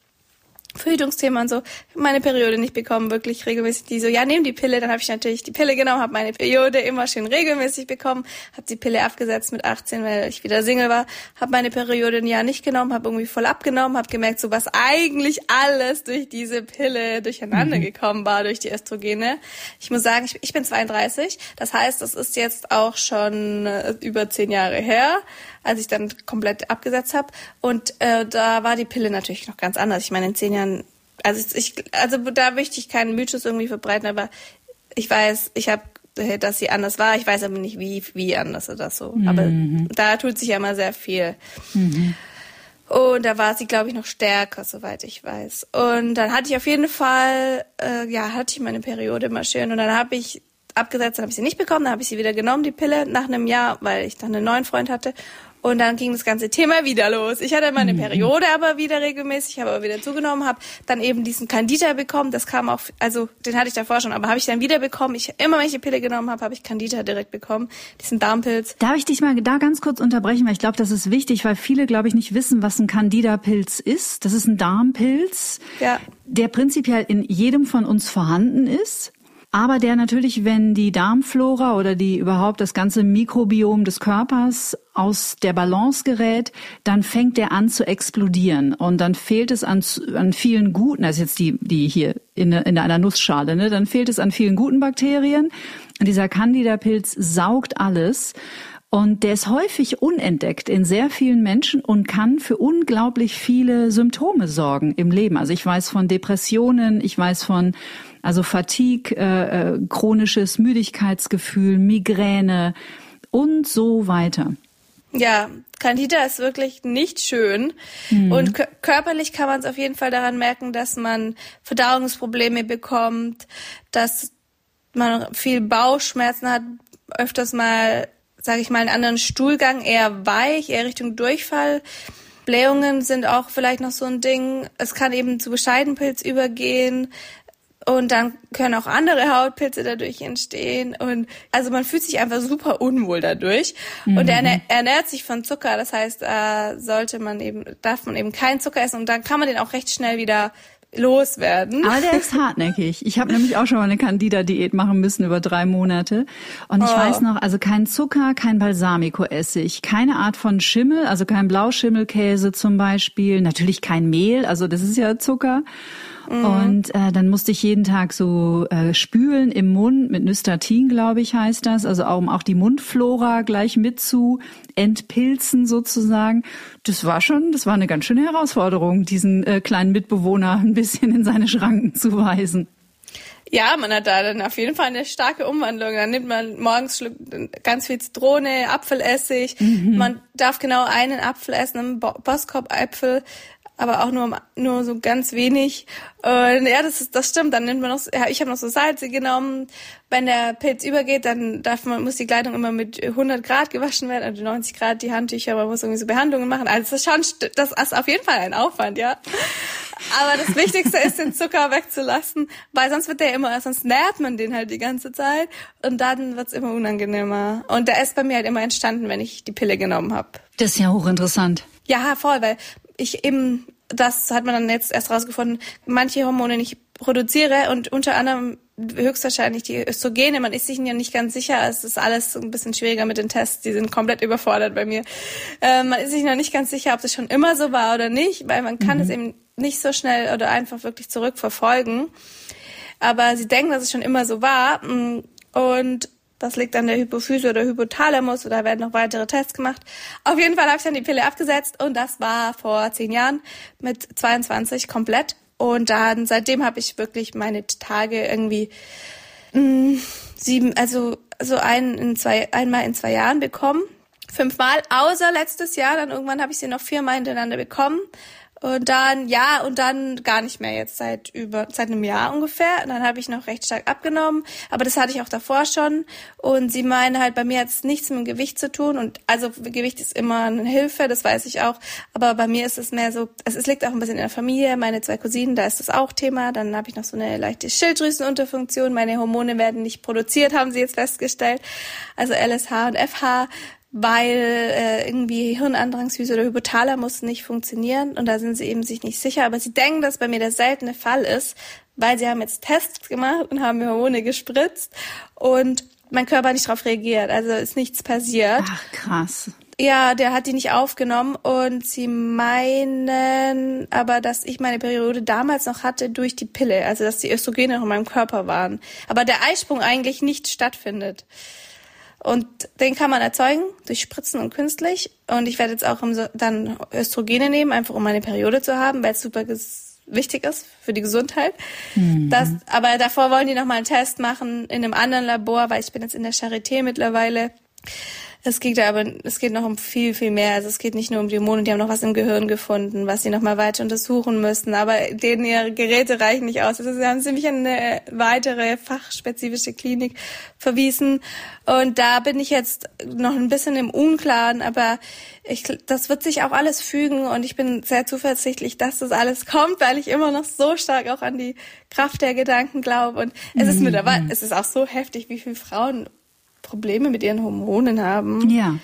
Verhütungsthema und so, meine Periode nicht bekommen, wirklich regelmäßig. Die so, ja, nehm die Pille. Dann habe ich natürlich die Pille genommen, habe meine Periode immer schön regelmäßig bekommen, habe die Pille abgesetzt mit 18, weil ich wieder Single war, habe meine Periode ein Jahr nicht genommen, habe irgendwie voll abgenommen, habe gemerkt, so was eigentlich alles durch diese Pille durcheinander mhm. gekommen war, durch die Östrogene. Ich muss sagen, ich, ich bin 32, das heißt, das ist jetzt auch schon äh, über zehn Jahre her als ich dann komplett abgesetzt habe. Und äh, da war die Pille natürlich noch ganz anders. Ich meine, in zehn Jahren, also ich, also da möchte ich keinen Mythos irgendwie verbreiten, aber ich weiß, ich habe dass sie anders war. Ich weiß aber nicht, wie, wie anders oder so. Mhm. Aber da tut sich ja immer sehr viel. Mhm. Und da war sie, glaube ich, noch stärker, soweit ich weiß. Und dann hatte ich auf jeden Fall, äh, ja, hatte ich meine Periode immer schön. Und dann habe ich abgesetzt, dann habe ich sie nicht bekommen, dann habe ich sie wieder genommen, die Pille, nach einem Jahr, weil ich dann einen neuen Freund hatte. Und dann ging das ganze Thema wieder los. Ich hatte meine mhm. Periode aber wieder regelmäßig, habe aber wieder zugenommen, habe dann eben diesen Candida bekommen. Das kam auch, also den hatte ich davor schon, aber habe ich dann wieder bekommen. Ich immer, wenn ich die Pille genommen habe, habe ich Candida direkt bekommen, diesen Darmpilz. Darf ich dich mal da ganz kurz unterbrechen, weil ich glaube, das ist wichtig, weil viele, glaube ich, nicht wissen, was ein Candida-Pilz ist. Das ist ein Darmpilz, ja. der prinzipiell in jedem von uns vorhanden ist aber der natürlich, wenn die Darmflora oder die überhaupt das ganze Mikrobiom des Körpers aus der Balance gerät, dann fängt der an zu explodieren und dann fehlt es an, an vielen guten, also jetzt die, die hier in, in einer Nussschale, ne, dann fehlt es an vielen guten Bakterien. Und dieser Candida-Pilz saugt alles und der ist häufig unentdeckt in sehr vielen Menschen und kann für unglaublich viele Symptome sorgen im Leben. Also ich weiß von Depressionen, ich weiß von also Fatigue, äh, äh, chronisches Müdigkeitsgefühl, Migräne und so weiter. Ja, Candida ist wirklich nicht schön. Mhm. Und körperlich kann man es auf jeden Fall daran merken, dass man Verdauungsprobleme bekommt, dass man viel Bauchschmerzen hat, öfters mal, sage ich mal, einen anderen Stuhlgang, eher weich, eher Richtung Durchfall. Blähungen sind auch vielleicht noch so ein Ding. Es kann eben zu Bescheidenpilz übergehen. Und dann können auch andere Hautpilze dadurch entstehen. Und also man fühlt sich einfach super unwohl dadurch. Mhm. Und er ernährt sich von Zucker. Das heißt, äh, sollte man eben, darf man eben keinen Zucker essen. Und dann kann man den auch recht schnell wieder loswerden. Aber der ist hartnäckig. Ich habe nämlich auch schon mal eine Candida-Diät machen müssen über drei Monate. Und ich oh. weiß noch, also kein Zucker, kein Balsamico-Essig, keine Art von Schimmel, also kein Blauschimmelkäse zum Beispiel, natürlich kein Mehl, also das ist ja Zucker. Mhm. Und äh, dann musste ich jeden Tag so äh, spülen im Mund mit Nystatin, glaube ich, heißt das. Also auch, um auch die Mundflora gleich mit zu entpilzen sozusagen. Das war schon, das war eine ganz schöne Herausforderung, diesen äh, kleinen Mitbewohner ein bisschen in seine Schranken zu weisen. Ja, man hat da dann auf jeden Fall eine starke Umwandlung. Dann nimmt man morgens ganz viel Zitrone, Apfelessig. Mhm. Man darf genau einen Apfel essen, einen Boskop-Apfel aber auch nur nur so ganz wenig. Und ja, das ist das stimmt. Dann nimmt man noch, ja, ich habe noch so Salze genommen. Wenn der Pilz übergeht, dann darf man muss die Kleidung immer mit 100 Grad gewaschen werden, also 90 Grad die Handtücher. Man muss irgendwie so Behandlungen machen. Also das ist schon, das ist auf jeden Fall ein Aufwand, ja. Aber das Wichtigste ist, den Zucker wegzulassen, weil sonst wird der immer, sonst nährt man den halt die ganze Zeit und dann wird's immer unangenehmer. Und der ist bei mir halt immer entstanden, wenn ich die Pille genommen habe. Das ist ja hochinteressant. Ja, voll, weil ich eben, das hat man dann jetzt erst rausgefunden, manche Hormone nicht produziere und unter anderem höchstwahrscheinlich die Östrogene. Man ist sich ja nicht ganz sicher. Es ist alles ein bisschen schwieriger mit den Tests. Die sind komplett überfordert bei mir. Äh, man ist sich noch nicht ganz sicher, ob das schon immer so war oder nicht, weil man kann mhm. es eben nicht so schnell oder einfach wirklich zurückverfolgen. Aber sie denken, dass es schon immer so war. Und Das liegt an der Hypophyse oder Hypothalamus oder werden noch weitere Tests gemacht. Auf jeden Fall habe ich dann die Pille abgesetzt und das war vor zehn Jahren mit 22 komplett. Und dann seitdem habe ich wirklich meine Tage irgendwie mh, mm, sieben, also so ein in zwei, einmal in zwei Jahren bekommen. Fünfmal, außer letztes Jahr. Dann irgendwann habe ich sie noch viermal hintereinander bekommen. Und dann, ja, und dann gar nicht mehr jetzt seit über, seit einem Jahr ungefähr. Und dann habe ich noch recht stark abgenommen. Aber das hatte ich auch davor schon. Und sie meinen halt, bei mir hat es nichts mit dem Gewicht zu tun. Und also Gewicht ist immer eine Hilfe, das weiß ich auch. Aber bei mir ist es mehr so, es, es liegt auch ein bisschen in der Familie. Meine zwei Cousinen, da ist das auch Thema. Dann habe ich noch so eine leichte Schilddrüsenunterfunktion. Meine Hormone werden nicht produziert, haben sie jetzt festgestellt. Also LSH und FH weil äh, irgendwie Hirnandrangsüse oder Hypothalamus nicht funktionieren und da sind sie eben sich nicht sicher. Aber sie denken, dass bei mir der seltene Fall ist, weil sie haben jetzt Tests gemacht und haben mir Hormone gespritzt und mein Körper nicht darauf reagiert. Also ist nichts passiert. Ach, krass. Ja, der hat die nicht aufgenommen und sie meinen aber, dass ich meine Periode damals noch hatte durch die Pille, also dass die Östrogene noch in meinem Körper waren. Aber der Eisprung eigentlich nicht stattfindet. Und den kann man erzeugen durch Spritzen und künstlich. Und ich werde jetzt auch dann Östrogene nehmen, einfach um meine Periode zu haben, weil es super wichtig ist für die Gesundheit. Mhm. Das, aber davor wollen die nochmal einen Test machen in einem anderen Labor, weil ich bin jetzt in der Charité mittlerweile. Es geht aber, es geht noch um viel, viel mehr. Also es geht nicht nur um die Hormone, die haben noch was im Gehirn gefunden, was sie noch mal weiter untersuchen müssen. Aber denen ihre Geräte reichen nicht aus. Also sie haben sie mich an eine weitere fachspezifische Klinik verwiesen. Und da bin ich jetzt noch ein bisschen im Unklaren, aber ich, das wird sich auch alles fügen und ich bin sehr zuversichtlich, dass das alles kommt, weil ich immer noch so stark auch an die Kraft der Gedanken glaube. Und es ist mittlerweile, es ist auch so heftig, wie viele Frauen Probleme mit ihren Hormonen haben. Ja,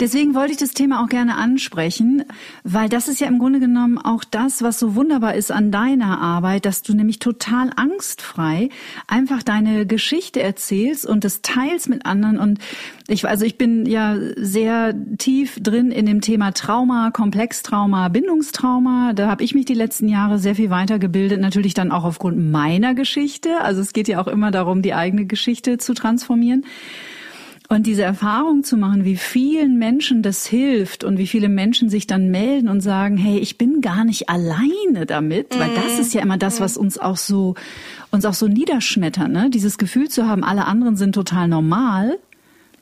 deswegen wollte ich das Thema auch gerne ansprechen, weil das ist ja im Grunde genommen auch das, was so wunderbar ist an deiner Arbeit, dass du nämlich total angstfrei einfach deine Geschichte erzählst und das teilst mit anderen und ich, also ich bin ja sehr tief drin in dem Thema Trauma, Komplextrauma, Bindungstrauma. Da habe ich mich die letzten Jahre sehr viel weitergebildet, natürlich dann auch aufgrund meiner Geschichte. Also es geht ja auch immer darum, die eigene Geschichte zu transformieren. Und diese Erfahrung zu machen, wie vielen Menschen das hilft und wie viele Menschen sich dann melden und sagen, hey, ich bin gar nicht alleine damit, weil das ist ja immer das, was uns auch so, uns auch so niederschmettert, ne? Dieses Gefühl zu haben, alle anderen sind total normal,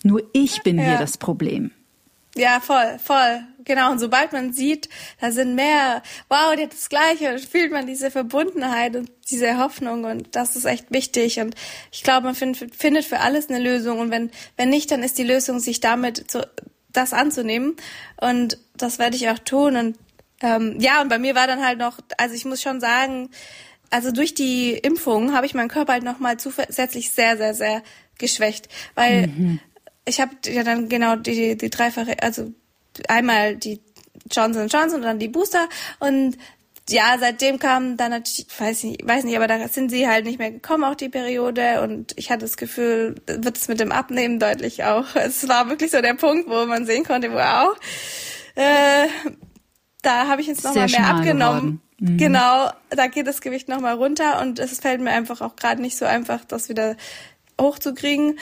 nur ich bin ja. hier das Problem. Ja, voll, voll. Genau. Und sobald man sieht, da sind mehr, wow, die hat das Gleiche, fühlt man diese Verbundenheit und diese Hoffnung und das ist echt wichtig. Und ich glaube, man find, findet für alles eine Lösung. Und wenn, wenn nicht, dann ist die Lösung, sich damit zu, das anzunehmen. Und das werde ich auch tun. Und ähm, ja, und bei mir war dann halt noch, also ich muss schon sagen, also durch die Impfung habe ich meinen Körper halt nochmal zusätzlich sehr, sehr, sehr geschwächt. Weil mhm ich habe ja dann genau die, die dreifache, also einmal die Johnson Johnson und dann die Booster und ja, seitdem kam dann natürlich, weiß nicht, weiß nicht, aber da sind sie halt nicht mehr gekommen, auch die Periode. Und ich hatte das Gefühl, wird es mit dem Abnehmen deutlich auch. Es war wirklich so der Punkt, wo man sehen konnte, wow, äh, da habe ich jetzt nochmal mehr abgenommen. Mhm. Genau, da geht das Gewicht nochmal runter und es fällt mir einfach auch gerade nicht so einfach, das wieder hochzukriegen.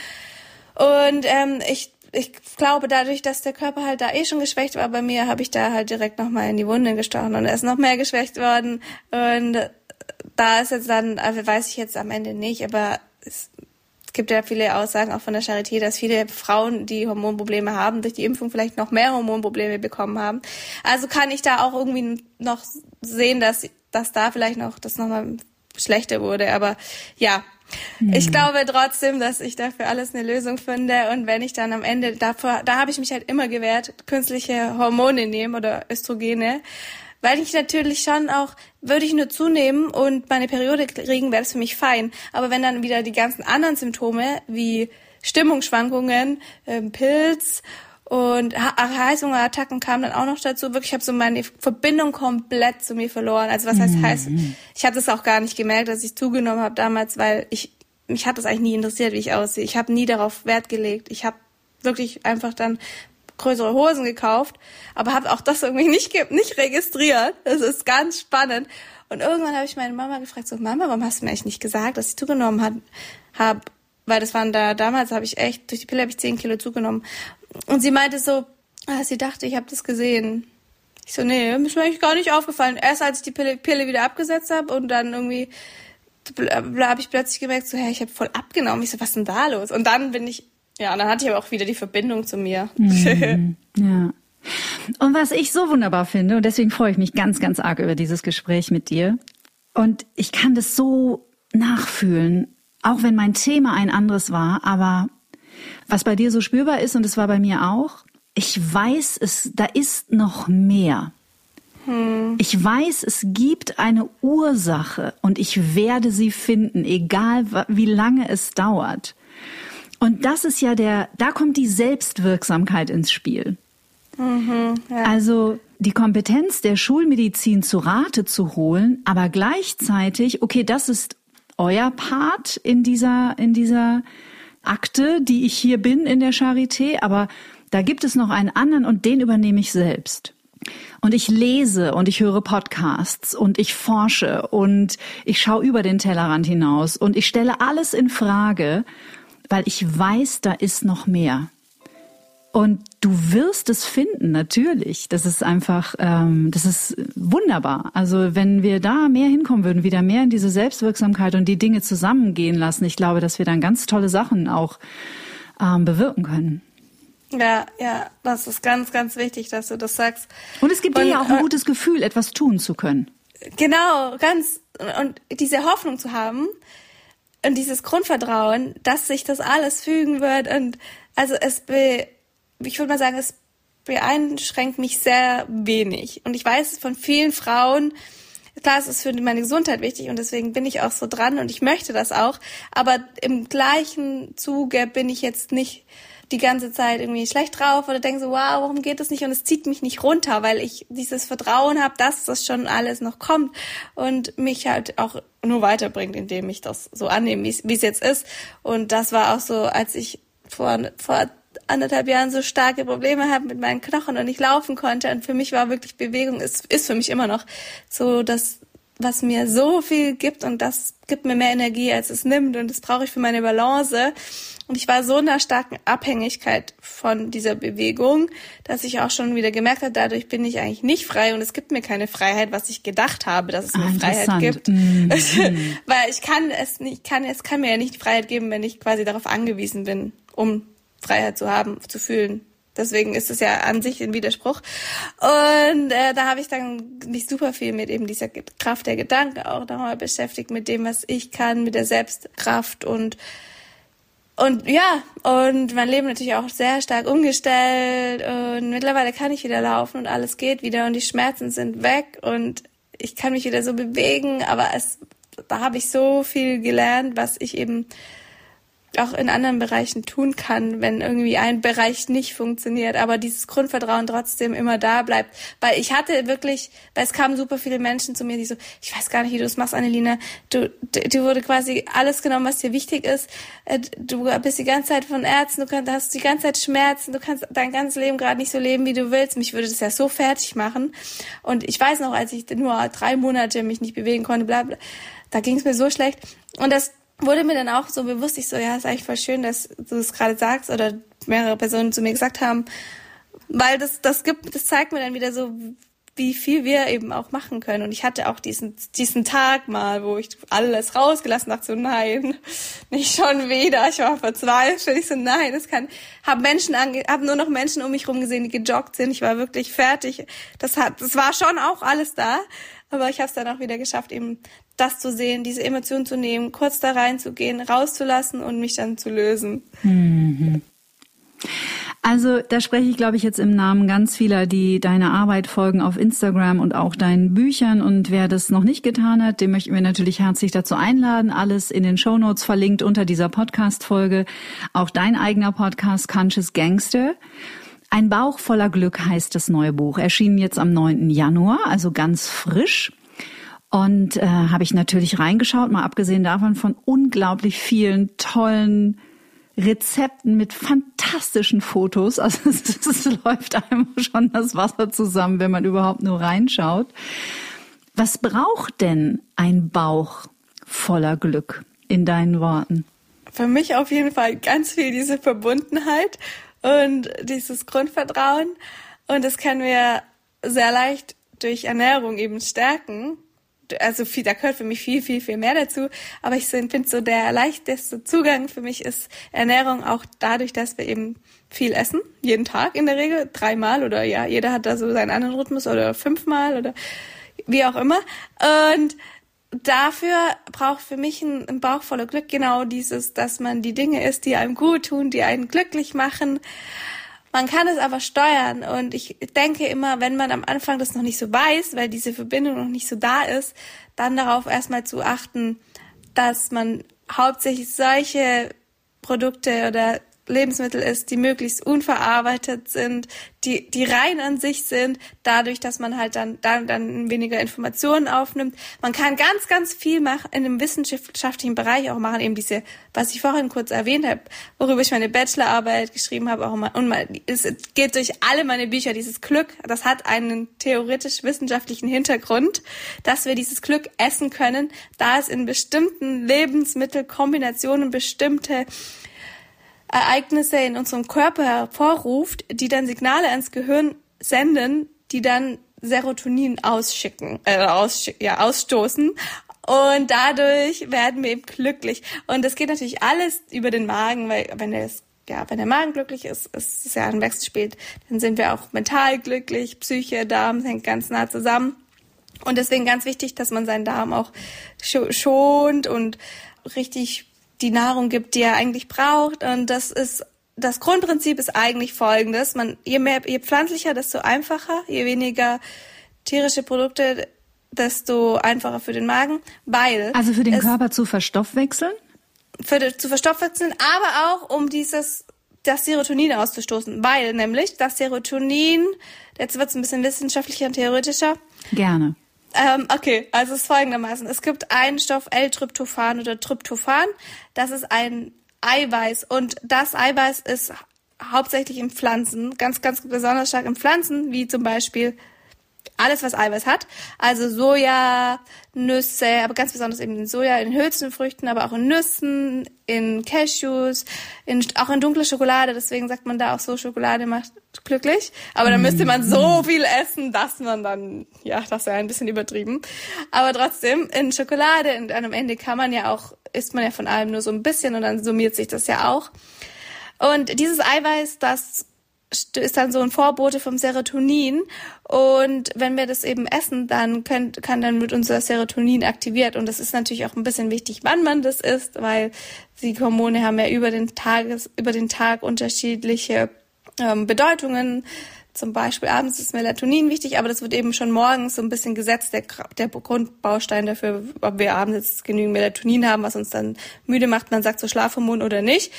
Und ähm, ich ich glaube, dadurch, dass der Körper halt da eh schon geschwächt war bei mir, habe ich da halt direkt nochmal in die Wunde gestochen und er ist noch mehr geschwächt worden. Und da ist jetzt dann, also weiß ich jetzt am Ende nicht, aber es gibt ja viele Aussagen auch von der Charité, dass viele Frauen, die Hormonprobleme haben, durch die Impfung vielleicht noch mehr Hormonprobleme bekommen haben. Also kann ich da auch irgendwie noch sehen, dass, dass da vielleicht noch das nochmal schlechter wurde. Aber ja, ich hm. glaube trotzdem, dass ich dafür alles eine Lösung finde und wenn ich dann am Ende davor, da habe ich mich halt immer gewehrt, künstliche Hormone nehmen oder Östrogene, weil ich natürlich schon auch, würde ich nur zunehmen und meine Periode kriegen, wäre das für mich fein. Aber wenn dann wieder die ganzen anderen Symptome wie Stimmungsschwankungen, ähm, Pilz und Heißhungerattacken kamen dann auch noch dazu. Wirklich, ich habe so meine Verbindung komplett zu mir verloren. Also was heißt mhm. heiß? Ich habe das auch gar nicht gemerkt, dass ich zugenommen habe damals, weil ich mich hat das eigentlich nie interessiert, wie ich aussehe. Ich habe nie darauf Wert gelegt. Ich habe wirklich einfach dann größere Hosen gekauft, aber habe auch das irgendwie nicht nicht registriert. Das ist ganz spannend. Und irgendwann habe ich meine Mama gefragt, so Mama, warum hast du mir eigentlich nicht gesagt, dass ich zugenommen habe? weil das waren da damals habe ich echt durch die Pille habe ich zehn Kilo zugenommen und sie meinte so, ah, sie dachte, ich habe das gesehen. Ich so, nee, ist mir eigentlich gar nicht aufgefallen. Erst als ich die Pille, Pille wieder abgesetzt habe und dann irgendwie habe ich plötzlich gemerkt, so, hey, ich habe voll abgenommen. Ich so, was ist denn da los? Und dann bin ich, ja, und dann hatte ich aber auch wieder die Verbindung zu mir. Mhm. ja. Und was ich so wunderbar finde, und deswegen freue ich mich ganz, ganz arg über dieses Gespräch mit dir. Und ich kann das so nachfühlen, auch wenn mein Thema ein anderes war, aber was bei dir so spürbar ist, und es war bei mir auch, ich weiß, es, da ist noch mehr. Hm. Ich weiß, es gibt eine Ursache und ich werde sie finden, egal wie lange es dauert. Und das ist ja der, da kommt die Selbstwirksamkeit ins Spiel. Mhm, ja. Also die Kompetenz der Schulmedizin zu Rate zu holen, aber gleichzeitig, okay, das ist euer Part in dieser, in dieser Akte, die ich hier bin in der Charité, aber da gibt es noch einen anderen und den übernehme ich selbst. Und ich lese und ich höre Podcasts und ich forsche und ich schaue über den Tellerrand hinaus und ich stelle alles in Frage, weil ich weiß, da ist noch mehr. Und du wirst es finden, natürlich. Das ist einfach, ähm, das ist wunderbar. Also wenn wir da mehr hinkommen würden, wieder mehr in diese Selbstwirksamkeit und die Dinge zusammengehen lassen, ich glaube, dass wir dann ganz tolle Sachen auch ähm, bewirken können. Ja, ja, das ist ganz, ganz wichtig, dass du das sagst. Und es gibt dir ja auch ein äh, gutes Gefühl, etwas tun zu können. Genau, ganz. Und diese Hoffnung zu haben und dieses Grundvertrauen, dass sich das alles fügen wird. Und also es, be, ich würde mal sagen, es beeinschränkt mich sehr wenig. Und ich weiß von vielen Frauen, klar, es ist für meine Gesundheit wichtig und deswegen bin ich auch so dran und ich möchte das auch. Aber im gleichen Zuge bin ich jetzt nicht die ganze Zeit irgendwie schlecht drauf oder denke so, wow, warum geht das nicht? Und es zieht mich nicht runter, weil ich dieses Vertrauen habe, dass das schon alles noch kommt und mich halt auch nur weiterbringt, indem ich das so annehme, wie es jetzt ist. Und das war auch so, als ich vor, vor anderthalb Jahren so starke Probleme habe mit meinen Knochen und nicht laufen konnte. Und für mich war wirklich Bewegung, ist, ist für mich immer noch so das, was mir so viel gibt und das gibt mir mehr Energie, als es nimmt. Und das brauche ich für meine Balance. Und ich war so in einer starken Abhängigkeit von dieser Bewegung, dass ich auch schon wieder gemerkt habe, dadurch bin ich eigentlich nicht frei und es gibt mir keine Freiheit, was ich gedacht habe, dass es mir ah, Freiheit gibt. Mm, Weil ich kann es nicht, kann, es kann mir ja nicht Freiheit geben, wenn ich quasi darauf angewiesen bin, um Freiheit zu haben, zu fühlen. Deswegen ist es ja an sich ein Widerspruch. Und äh, da habe ich dann mich super viel mit eben dieser Kraft der Gedanken auch nochmal beschäftigt, mit dem, was ich kann, mit der Selbstkraft und und ja, und mein Leben natürlich auch sehr stark umgestellt und mittlerweile kann ich wieder laufen und alles geht wieder und die Schmerzen sind weg und ich kann mich wieder so bewegen, aber es, da habe ich so viel gelernt, was ich eben auch in anderen Bereichen tun kann, wenn irgendwie ein Bereich nicht funktioniert, aber dieses Grundvertrauen trotzdem immer da bleibt. Weil ich hatte wirklich, weil es kamen super viele Menschen zu mir, die so, ich weiß gar nicht, wie du das machst, Annelina. Du, du wurde quasi alles genommen, was dir wichtig ist. Äh, du bist die ganze Zeit von Ärzten, du kannst, hast die ganze Zeit Schmerzen, du kannst dein ganzes Leben gerade nicht so leben, wie du willst. Mich würde das ja so fertig machen. Und ich weiß noch, als ich nur drei Monate mich nicht bewegen konnte, bla, bla da ging es mir so schlecht. Und das wurde mir dann auch so bewusst, ich so, ja, ist eigentlich voll schön, dass du es gerade sagst oder mehrere Personen zu mir gesagt haben, weil das, das gibt, das zeigt mir dann wieder so, wie viel wir eben auch machen können. Und ich hatte auch diesen, diesen Tag mal, wo ich alles rausgelassen dachte, so nein, nicht schon wieder. Ich war verzweifelt. Ich so, nein, das kann, hab Menschen ange, hab nur noch Menschen um mich rum gesehen, die gejoggt sind. Ich war wirklich fertig. Das hat, das war schon auch alles da. Aber ich habe es dann auch wieder geschafft, eben das zu sehen, diese Emotion zu nehmen, kurz da reinzugehen, rauszulassen und mich dann zu lösen. Mhm. Also da spreche ich, glaube ich, jetzt im Namen ganz vieler, die deine Arbeit folgen auf Instagram und auch deinen Büchern. Und wer das noch nicht getan hat, dem möchten wir natürlich herzlich dazu einladen. Alles in den Show Notes verlinkt unter dieser Podcast-Folge. Auch dein eigener Podcast Conscious Gangster. Ein Bauch voller Glück heißt das neue Buch. Erschienen jetzt am 9. Januar, also ganz frisch. Und äh, habe ich natürlich reingeschaut, mal abgesehen davon von unglaublich vielen tollen Rezepten mit fantastischen Fotos. Also es, es läuft einem schon das Wasser zusammen, wenn man überhaupt nur reinschaut. Was braucht denn ein Bauch voller Glück in deinen Worten? für mich auf jeden Fall ganz viel diese Verbundenheit und dieses Grundvertrauen. Und das können wir sehr leicht durch Ernährung eben stärken. Also viel, da gehört für mich viel, viel, viel mehr dazu. Aber ich finde so der leichteste Zugang für mich ist Ernährung auch dadurch, dass wir eben viel essen, jeden Tag in der Regel, dreimal oder ja, jeder hat da so seinen anderen Rhythmus oder fünfmal oder wie auch immer. Und dafür braucht für mich ein, ein Bauch voller Glück genau dieses, dass man die Dinge isst, die einem gut tun, die einen glücklich machen. Man kann es aber steuern. Und ich denke immer, wenn man am Anfang das noch nicht so weiß, weil diese Verbindung noch nicht so da ist, dann darauf erstmal zu achten, dass man hauptsächlich solche Produkte oder Lebensmittel ist, die möglichst unverarbeitet sind, die, die rein an sich sind, dadurch, dass man halt dann, dann, dann weniger Informationen aufnimmt. Man kann ganz, ganz viel machen, in dem wissenschaftlichen Bereich auch machen, eben diese, was ich vorhin kurz erwähnt habe, worüber ich meine Bachelorarbeit geschrieben habe, auch mal, und mal, es geht durch alle meine Bücher, dieses Glück, das hat einen theoretisch-wissenschaftlichen Hintergrund, dass wir dieses Glück essen können, da es in bestimmten Lebensmittelkombinationen bestimmte Ereignisse in unserem Körper hervorruft, die dann Signale ans Gehirn senden, die dann Serotonin ausschicken, äh, ausschick, ja, ausstoßen. Und dadurch werden wir eben glücklich. Und das geht natürlich alles über den Magen, weil wenn der ja, wenn der Magen glücklich ist, ist es ja ein Wechselspiel, dann sind wir auch mental glücklich, Psyche, Darm hängt ganz nah zusammen. Und deswegen ganz wichtig, dass man seinen Darm auch schont und richtig die Nahrung gibt, die er eigentlich braucht. Und das ist das Grundprinzip ist eigentlich folgendes: Man je mehr, je pflanzlicher, desto einfacher, je weniger tierische Produkte, desto einfacher für den Magen, weil also für den Körper zu verstoffwechseln, für zu verstoffwechseln, aber auch um dieses das Serotonin auszustoßen, weil nämlich das Serotonin, jetzt wird es ein bisschen wissenschaftlicher und theoretischer. Gerne. Ähm, okay, also es ist folgendermaßen. Es gibt einen Stoff L-Tryptophan oder Tryptophan. Das ist ein Eiweiß und das Eiweiß ist hauptsächlich in Pflanzen, ganz, ganz besonders stark in Pflanzen, wie zum Beispiel alles, was Eiweiß hat. Also Soja, Nüsse, aber ganz besonders eben in Soja, in Hülsenfrüchten, aber auch in Nüssen, in Cashews, in, auch in dunkle Schokolade. Deswegen sagt man da auch so, Schokolade macht glücklich. Aber dann müsste man so viel essen, dass man dann, ja, das wäre ein bisschen übertrieben. Aber trotzdem, in Schokolade und am Ende kann man ja auch, isst man ja von allem nur so ein bisschen und dann summiert sich das ja auch. Und dieses Eiweiß, das ist dann so ein Vorbote vom Serotonin. Und wenn wir das eben essen, dann können, kann dann mit unser Serotonin aktiviert. Und das ist natürlich auch ein bisschen wichtig, wann man das isst, weil die Hormone haben ja über den Tages, über den Tag unterschiedliche ähm, Bedeutungen. Zum Beispiel abends ist Melatonin wichtig, aber das wird eben schon morgens so ein bisschen gesetzt, der, der Grundbaustein dafür, ob wir abends jetzt genügend Melatonin haben, was uns dann müde macht. Man sagt so Schlafhormon oder nicht.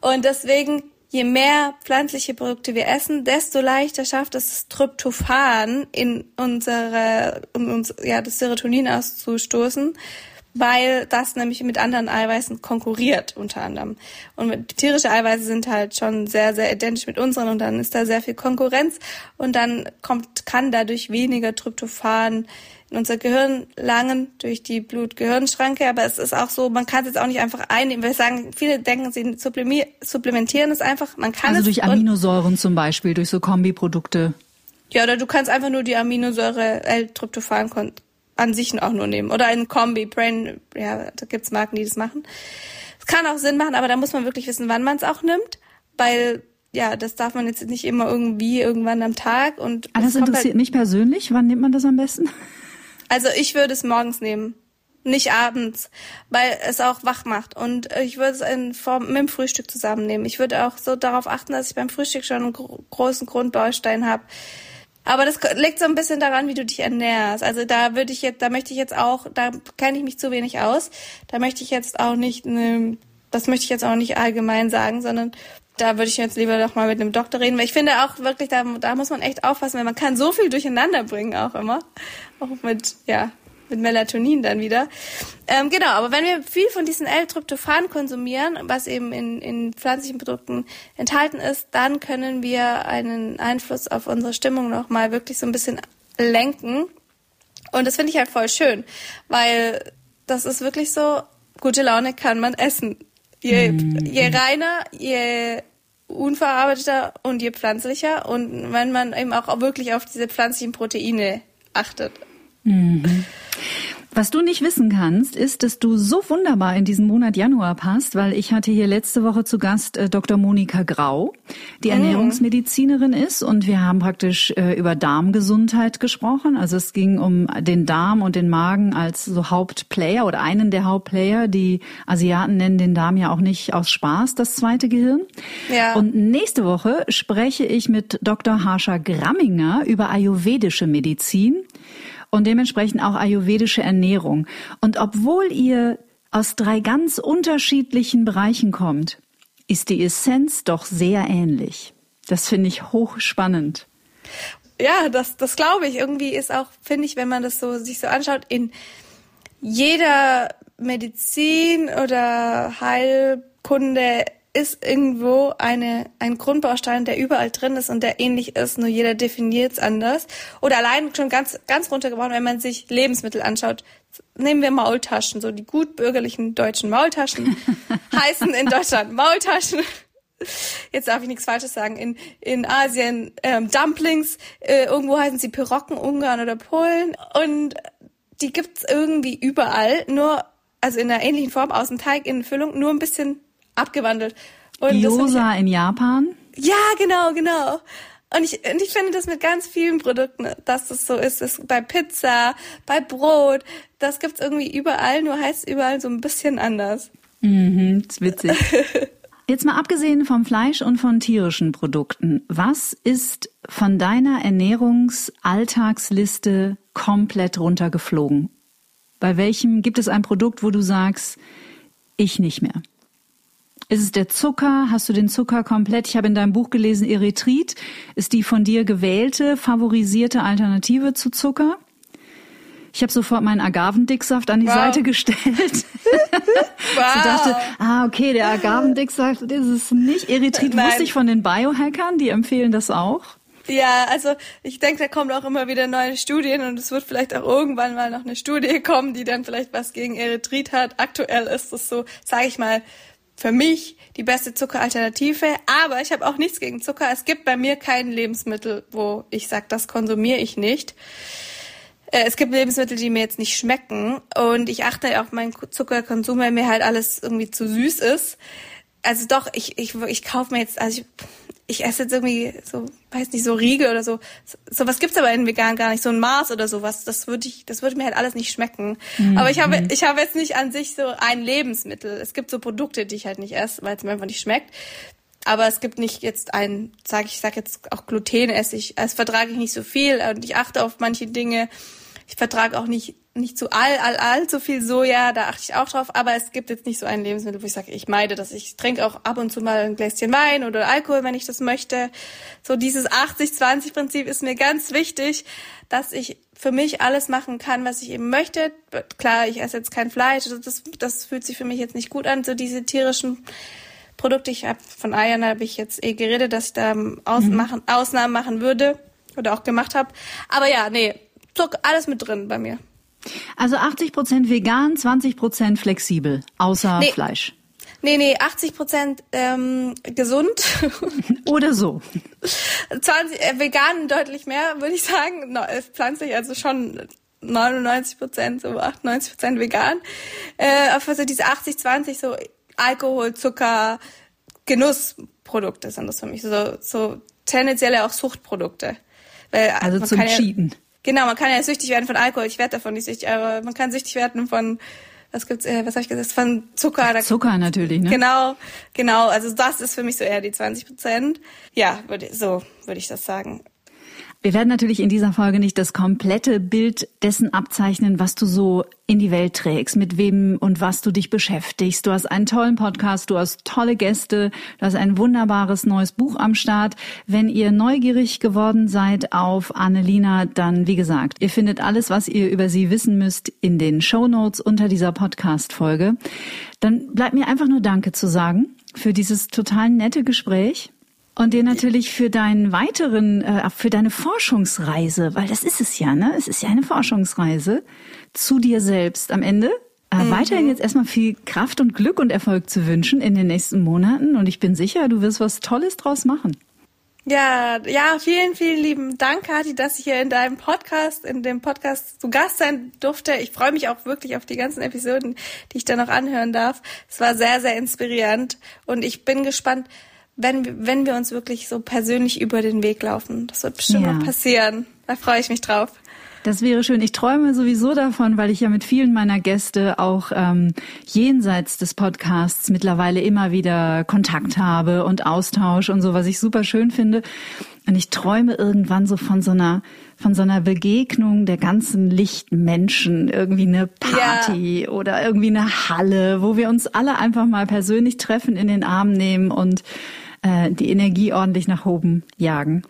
Und deswegen je mehr pflanzliche Produkte wir essen, desto leichter schafft es das Tryptophan in unsere, um uns, ja, das Serotonin auszustoßen, weil das nämlich mit anderen Eiweißen konkurriert, unter anderem. Und tierische Eiweiße sind halt schon sehr, sehr identisch mit unseren und dann ist da sehr viel Konkurrenz und dann kommt, kann dadurch weniger Tryptophan in unser Gehirn langen durch die Blut-Gehirn-Schranke. Aber es ist auch so, man kann es jetzt auch nicht einfach einnehmen. Wir sagen, viele denken, sie supplementieren es einfach. Man kann also es durch Aminosäuren zum Beispiel, durch so Kombiprodukte. Ja, oder du kannst einfach nur die Aminosäure L-Tryptophan an sich auch nur nehmen. Oder ein Kombi, Brain, ja, da gibt's Marken, die das machen. Es kann auch Sinn machen, aber da muss man wirklich wissen, wann man es auch nimmt, weil ja, das darf man jetzt nicht immer irgendwie irgendwann am Tag und. Ah, das interessiert halt mich persönlich. Wann nimmt man das am besten? Also ich würde es morgens nehmen, nicht abends, weil es auch wach macht. Und ich würde es in Form mit dem Frühstück zusammennehmen. Ich würde auch so darauf achten, dass ich beim Frühstück schon einen großen Grundbaustein habe. Aber das liegt so ein bisschen daran, wie du dich ernährst. Also da würde ich jetzt, da möchte ich jetzt auch, da kenne ich mich zu wenig aus. Da möchte ich jetzt auch nicht, ne, das möchte ich jetzt auch nicht allgemein sagen, sondern da würde ich jetzt lieber doch mal mit einem Doktor reden, weil ich finde auch wirklich, da, da muss man echt aufpassen, weil man kann so viel durcheinander bringen auch immer. Auch mit, ja, mit Melatonin dann wieder. Ähm, genau, aber wenn wir viel von diesen L-Tryptophan konsumieren, was eben in, in pflanzlichen Produkten enthalten ist, dann können wir einen Einfluss auf unsere Stimmung nochmal wirklich so ein bisschen lenken. Und das finde ich halt voll schön, weil das ist wirklich so, gute Laune kann man essen Je, mm. je reiner, je unverarbeiteter und je pflanzlicher und wenn man eben auch wirklich auf diese pflanzlichen Proteine achtet. Mhm. Was du nicht wissen kannst, ist, dass du so wunderbar in diesen Monat Januar passt, weil ich hatte hier letzte Woche zu Gast äh, Dr. Monika Grau, die mhm. Ernährungsmedizinerin ist und wir haben praktisch äh, über Darmgesundheit gesprochen. Also es ging um den Darm und den Magen als so Hauptplayer oder einen der Hauptplayer. Die Asiaten nennen den Darm ja auch nicht aus Spaß das zweite Gehirn. Ja. Und nächste Woche spreche ich mit Dr. Harsha Gramminger über ayurvedische Medizin und dementsprechend auch ayurvedische Ernährung. Und obwohl ihr aus drei ganz unterschiedlichen Bereichen kommt, ist die Essenz doch sehr ähnlich. Das finde ich hochspannend. Ja, das, das glaube ich. Irgendwie ist auch, finde ich, wenn man das so sich so anschaut, in jeder Medizin oder Heilkunde ist irgendwo eine, ein Grundbaustein, der überall drin ist und der ähnlich ist, nur jeder definiert es anders. Oder allein schon ganz, ganz runtergebrochen, wenn man sich Lebensmittel anschaut. Nehmen wir Maultaschen, so die gut bürgerlichen deutschen Maultaschen heißen in Deutschland Maultaschen. Jetzt darf ich nichts Falsches sagen. In, in Asien ähm, Dumplings, äh, irgendwo heißen sie Pirocken, Ungarn oder Polen. Und die gibt's irgendwie überall, nur also in einer ähnlichen Form aus dem Teig in Füllung, nur ein bisschen abgewandelt. Und Gyoza in Japan? Ja, genau, genau. Und ich, und ich finde das mit ganz vielen Produkten, dass das so ist. Das bei Pizza, bei Brot, das gibt's irgendwie überall, nur heißt überall so ein bisschen anders. Mhm, ist witzig. Jetzt mal abgesehen vom Fleisch und von tierischen Produkten, was ist von deiner Ernährungsalltagsliste komplett runtergeflogen? Bei welchem gibt es ein Produkt, wo du sagst, ich nicht mehr? Ist es der Zucker? Hast du den Zucker komplett? Ich habe in deinem Buch gelesen, Erythrit ist die von dir gewählte, favorisierte Alternative zu Zucker. Ich habe sofort meinen Agavendicksaft an die wow. Seite gestellt. wow. so dachte, ah, okay, der Agavendicksaft ist es nicht. Erythrit Nein. wusste ich von den Biohackern, die empfehlen das auch. Ja, also ich denke, da kommen auch immer wieder neue Studien und es wird vielleicht auch irgendwann mal noch eine Studie kommen, die dann vielleicht was gegen Erythrit hat. Aktuell ist es so, sage ich mal, für mich die beste Zuckeralternative. Aber ich habe auch nichts gegen Zucker. Es gibt bei mir kein Lebensmittel, wo ich sage, das konsumiere ich nicht. Äh, es gibt Lebensmittel, die mir jetzt nicht schmecken. Und ich achte auf meinen Zuckerkonsum, weil mir halt alles irgendwie zu süß ist. Also doch, ich, ich, ich kaufe mir jetzt, also ich, ich esse jetzt irgendwie so, weiß nicht, so Riegel oder so. So was gibt's aber in vegan gar nicht, so ein Mars oder sowas. Das würde ich, das würde mir halt alles nicht schmecken. Mhm. Aber ich habe, ich habe jetzt nicht an sich so ein Lebensmittel. Es gibt so Produkte, die ich halt nicht esse, weil es mir einfach nicht schmeckt. Aber es gibt nicht jetzt ein, sage ich, sag jetzt auch Gluten esse ich, es vertrage ich nicht so viel und ich achte auf manche Dinge. Ich vertrage auch nicht nicht zu all, all, all so viel Soja, da achte ich auch drauf, aber es gibt jetzt nicht so ein Lebensmittel, wo ich sage, ich meide das. Ich trinke auch ab und zu mal ein Gläschen Wein oder Alkohol, wenn ich das möchte. So dieses 80-20-Prinzip ist mir ganz wichtig, dass ich für mich alles machen kann, was ich eben möchte. Klar, ich esse jetzt kein Fleisch, also das, das fühlt sich für mich jetzt nicht gut an, so diese tierischen Produkte. Ich habe von Eiern habe ich jetzt eh geredet, dass ich da Aus mhm. machen, Ausnahmen machen würde oder auch gemacht habe. Aber ja, nee, Zuck, alles mit drin bei mir. Also 80 Prozent vegan, 20 Prozent flexibel, außer nee. Fleisch. Nee, nee, 80 Prozent ähm, gesund. Oder so. 20, äh, vegan deutlich mehr, würde ich sagen. No, pflanzlich, also schon 99 Prozent, so 98 Prozent vegan. Äh, also diese 80, 20, so Alkohol, Zucker, Genussprodukte sind das für mich. So, so tendenziell auch Suchtprodukte. Weil also zum Cheaten. Genau, man kann ja süchtig werden von Alkohol. Ich werde davon nicht süchtig, aber man kann süchtig werden von was gibt's, äh, was habe ich gesagt, von Zucker. Zucker natürlich, ne? Genau, genau. Also das ist für mich so eher die 20 Prozent. Ja, würde, so würde ich das sagen. Wir werden natürlich in dieser Folge nicht das komplette Bild dessen abzeichnen, was du so in die Welt trägst, mit wem und was du dich beschäftigst. Du hast einen tollen Podcast, du hast tolle Gäste, du hast ein wunderbares neues Buch am Start. Wenn ihr neugierig geworden seid auf Annelina, dann wie gesagt, ihr findet alles, was ihr über sie wissen müsst, in den Show Notes unter dieser Podcast-Folge. Dann bleibt mir einfach nur Danke zu sagen für dieses total nette Gespräch. Und dir natürlich für deinen weiteren, äh, für deine Forschungsreise, weil das ist es ja, ne? Es ist ja eine Forschungsreise zu dir selbst am Ende. äh, mhm. weiterhin jetzt erstmal viel Kraft und Glück und Erfolg zu wünschen in den nächsten Monaten. Und ich bin sicher, du wirst was Tolles draus machen. Ja, ja, vielen, vielen lieben Dank, Kathi, dass ich hier in deinem Podcast, in dem Podcast zu Gast sein durfte. Ich freue mich auch wirklich auf die ganzen Episoden, die ich da noch anhören darf. Es war sehr, sehr inspirierend und ich bin gespannt, wenn, wenn wir uns wirklich so persönlich über den Weg laufen. Das wird bestimmt ja. noch passieren. Da freue ich mich drauf. Das wäre schön. Ich träume sowieso davon, weil ich ja mit vielen meiner Gäste auch ähm, jenseits des Podcasts mittlerweile immer wieder Kontakt habe und Austausch und so, was ich super schön finde. Und ich träume irgendwann so von so einer von so einer Begegnung der ganzen Lichtmenschen, irgendwie eine Party ja. oder irgendwie eine Halle, wo wir uns alle einfach mal persönlich treffen, in den Arm nehmen und äh, die Energie ordentlich nach oben jagen.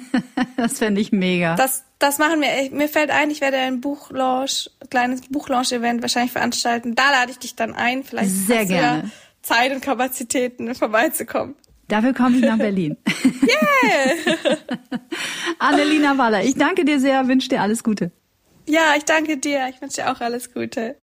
das fände ich mega. Das, das machen wir. Mir fällt ein, ich werde ein Buchlaunch, kleines Buchlaunch-Event wahrscheinlich veranstalten. Da lade ich dich dann ein. Vielleicht Sehr hast gerne. Du ja Zeit und Kapazitäten vorbeizukommen. Dafür komme ich nach Berlin. Yeah! Annelina Waller, ich danke dir sehr, wünsche dir alles Gute. Ja, ich danke dir. Ich wünsche dir auch alles Gute.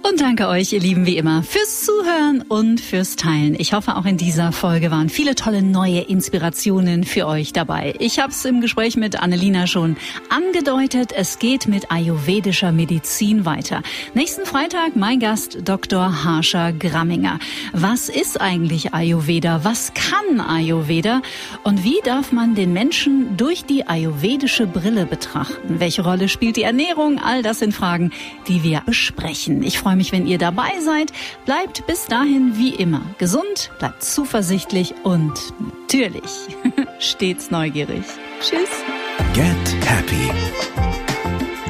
Und danke euch, ihr Lieben, wie immer, fürs Zuhören und fürs Teilen. Ich hoffe, auch in dieser Folge waren viele tolle neue Inspirationen für euch dabei. Ich habe es im Gespräch mit Annelina schon angedeutet. Es geht mit ayurvedischer Medizin weiter. Nächsten Freitag mein Gast Dr. Harsha Gramminger. Was ist eigentlich Ayurveda? Was kann Ayurveda? Und wie darf man den Menschen durch die ayurvedische Brille betrachten? Welche Rolle spielt die Ernährung? All das sind Fragen, die wir besprechen. Ich freue mich, wenn ihr dabei seid. Bleibt bis dahin wie immer gesund, bleibt zuversichtlich und natürlich stets neugierig. Tschüss. Get Happy.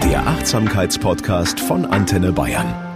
Der Achtsamkeitspodcast von Antenne Bayern.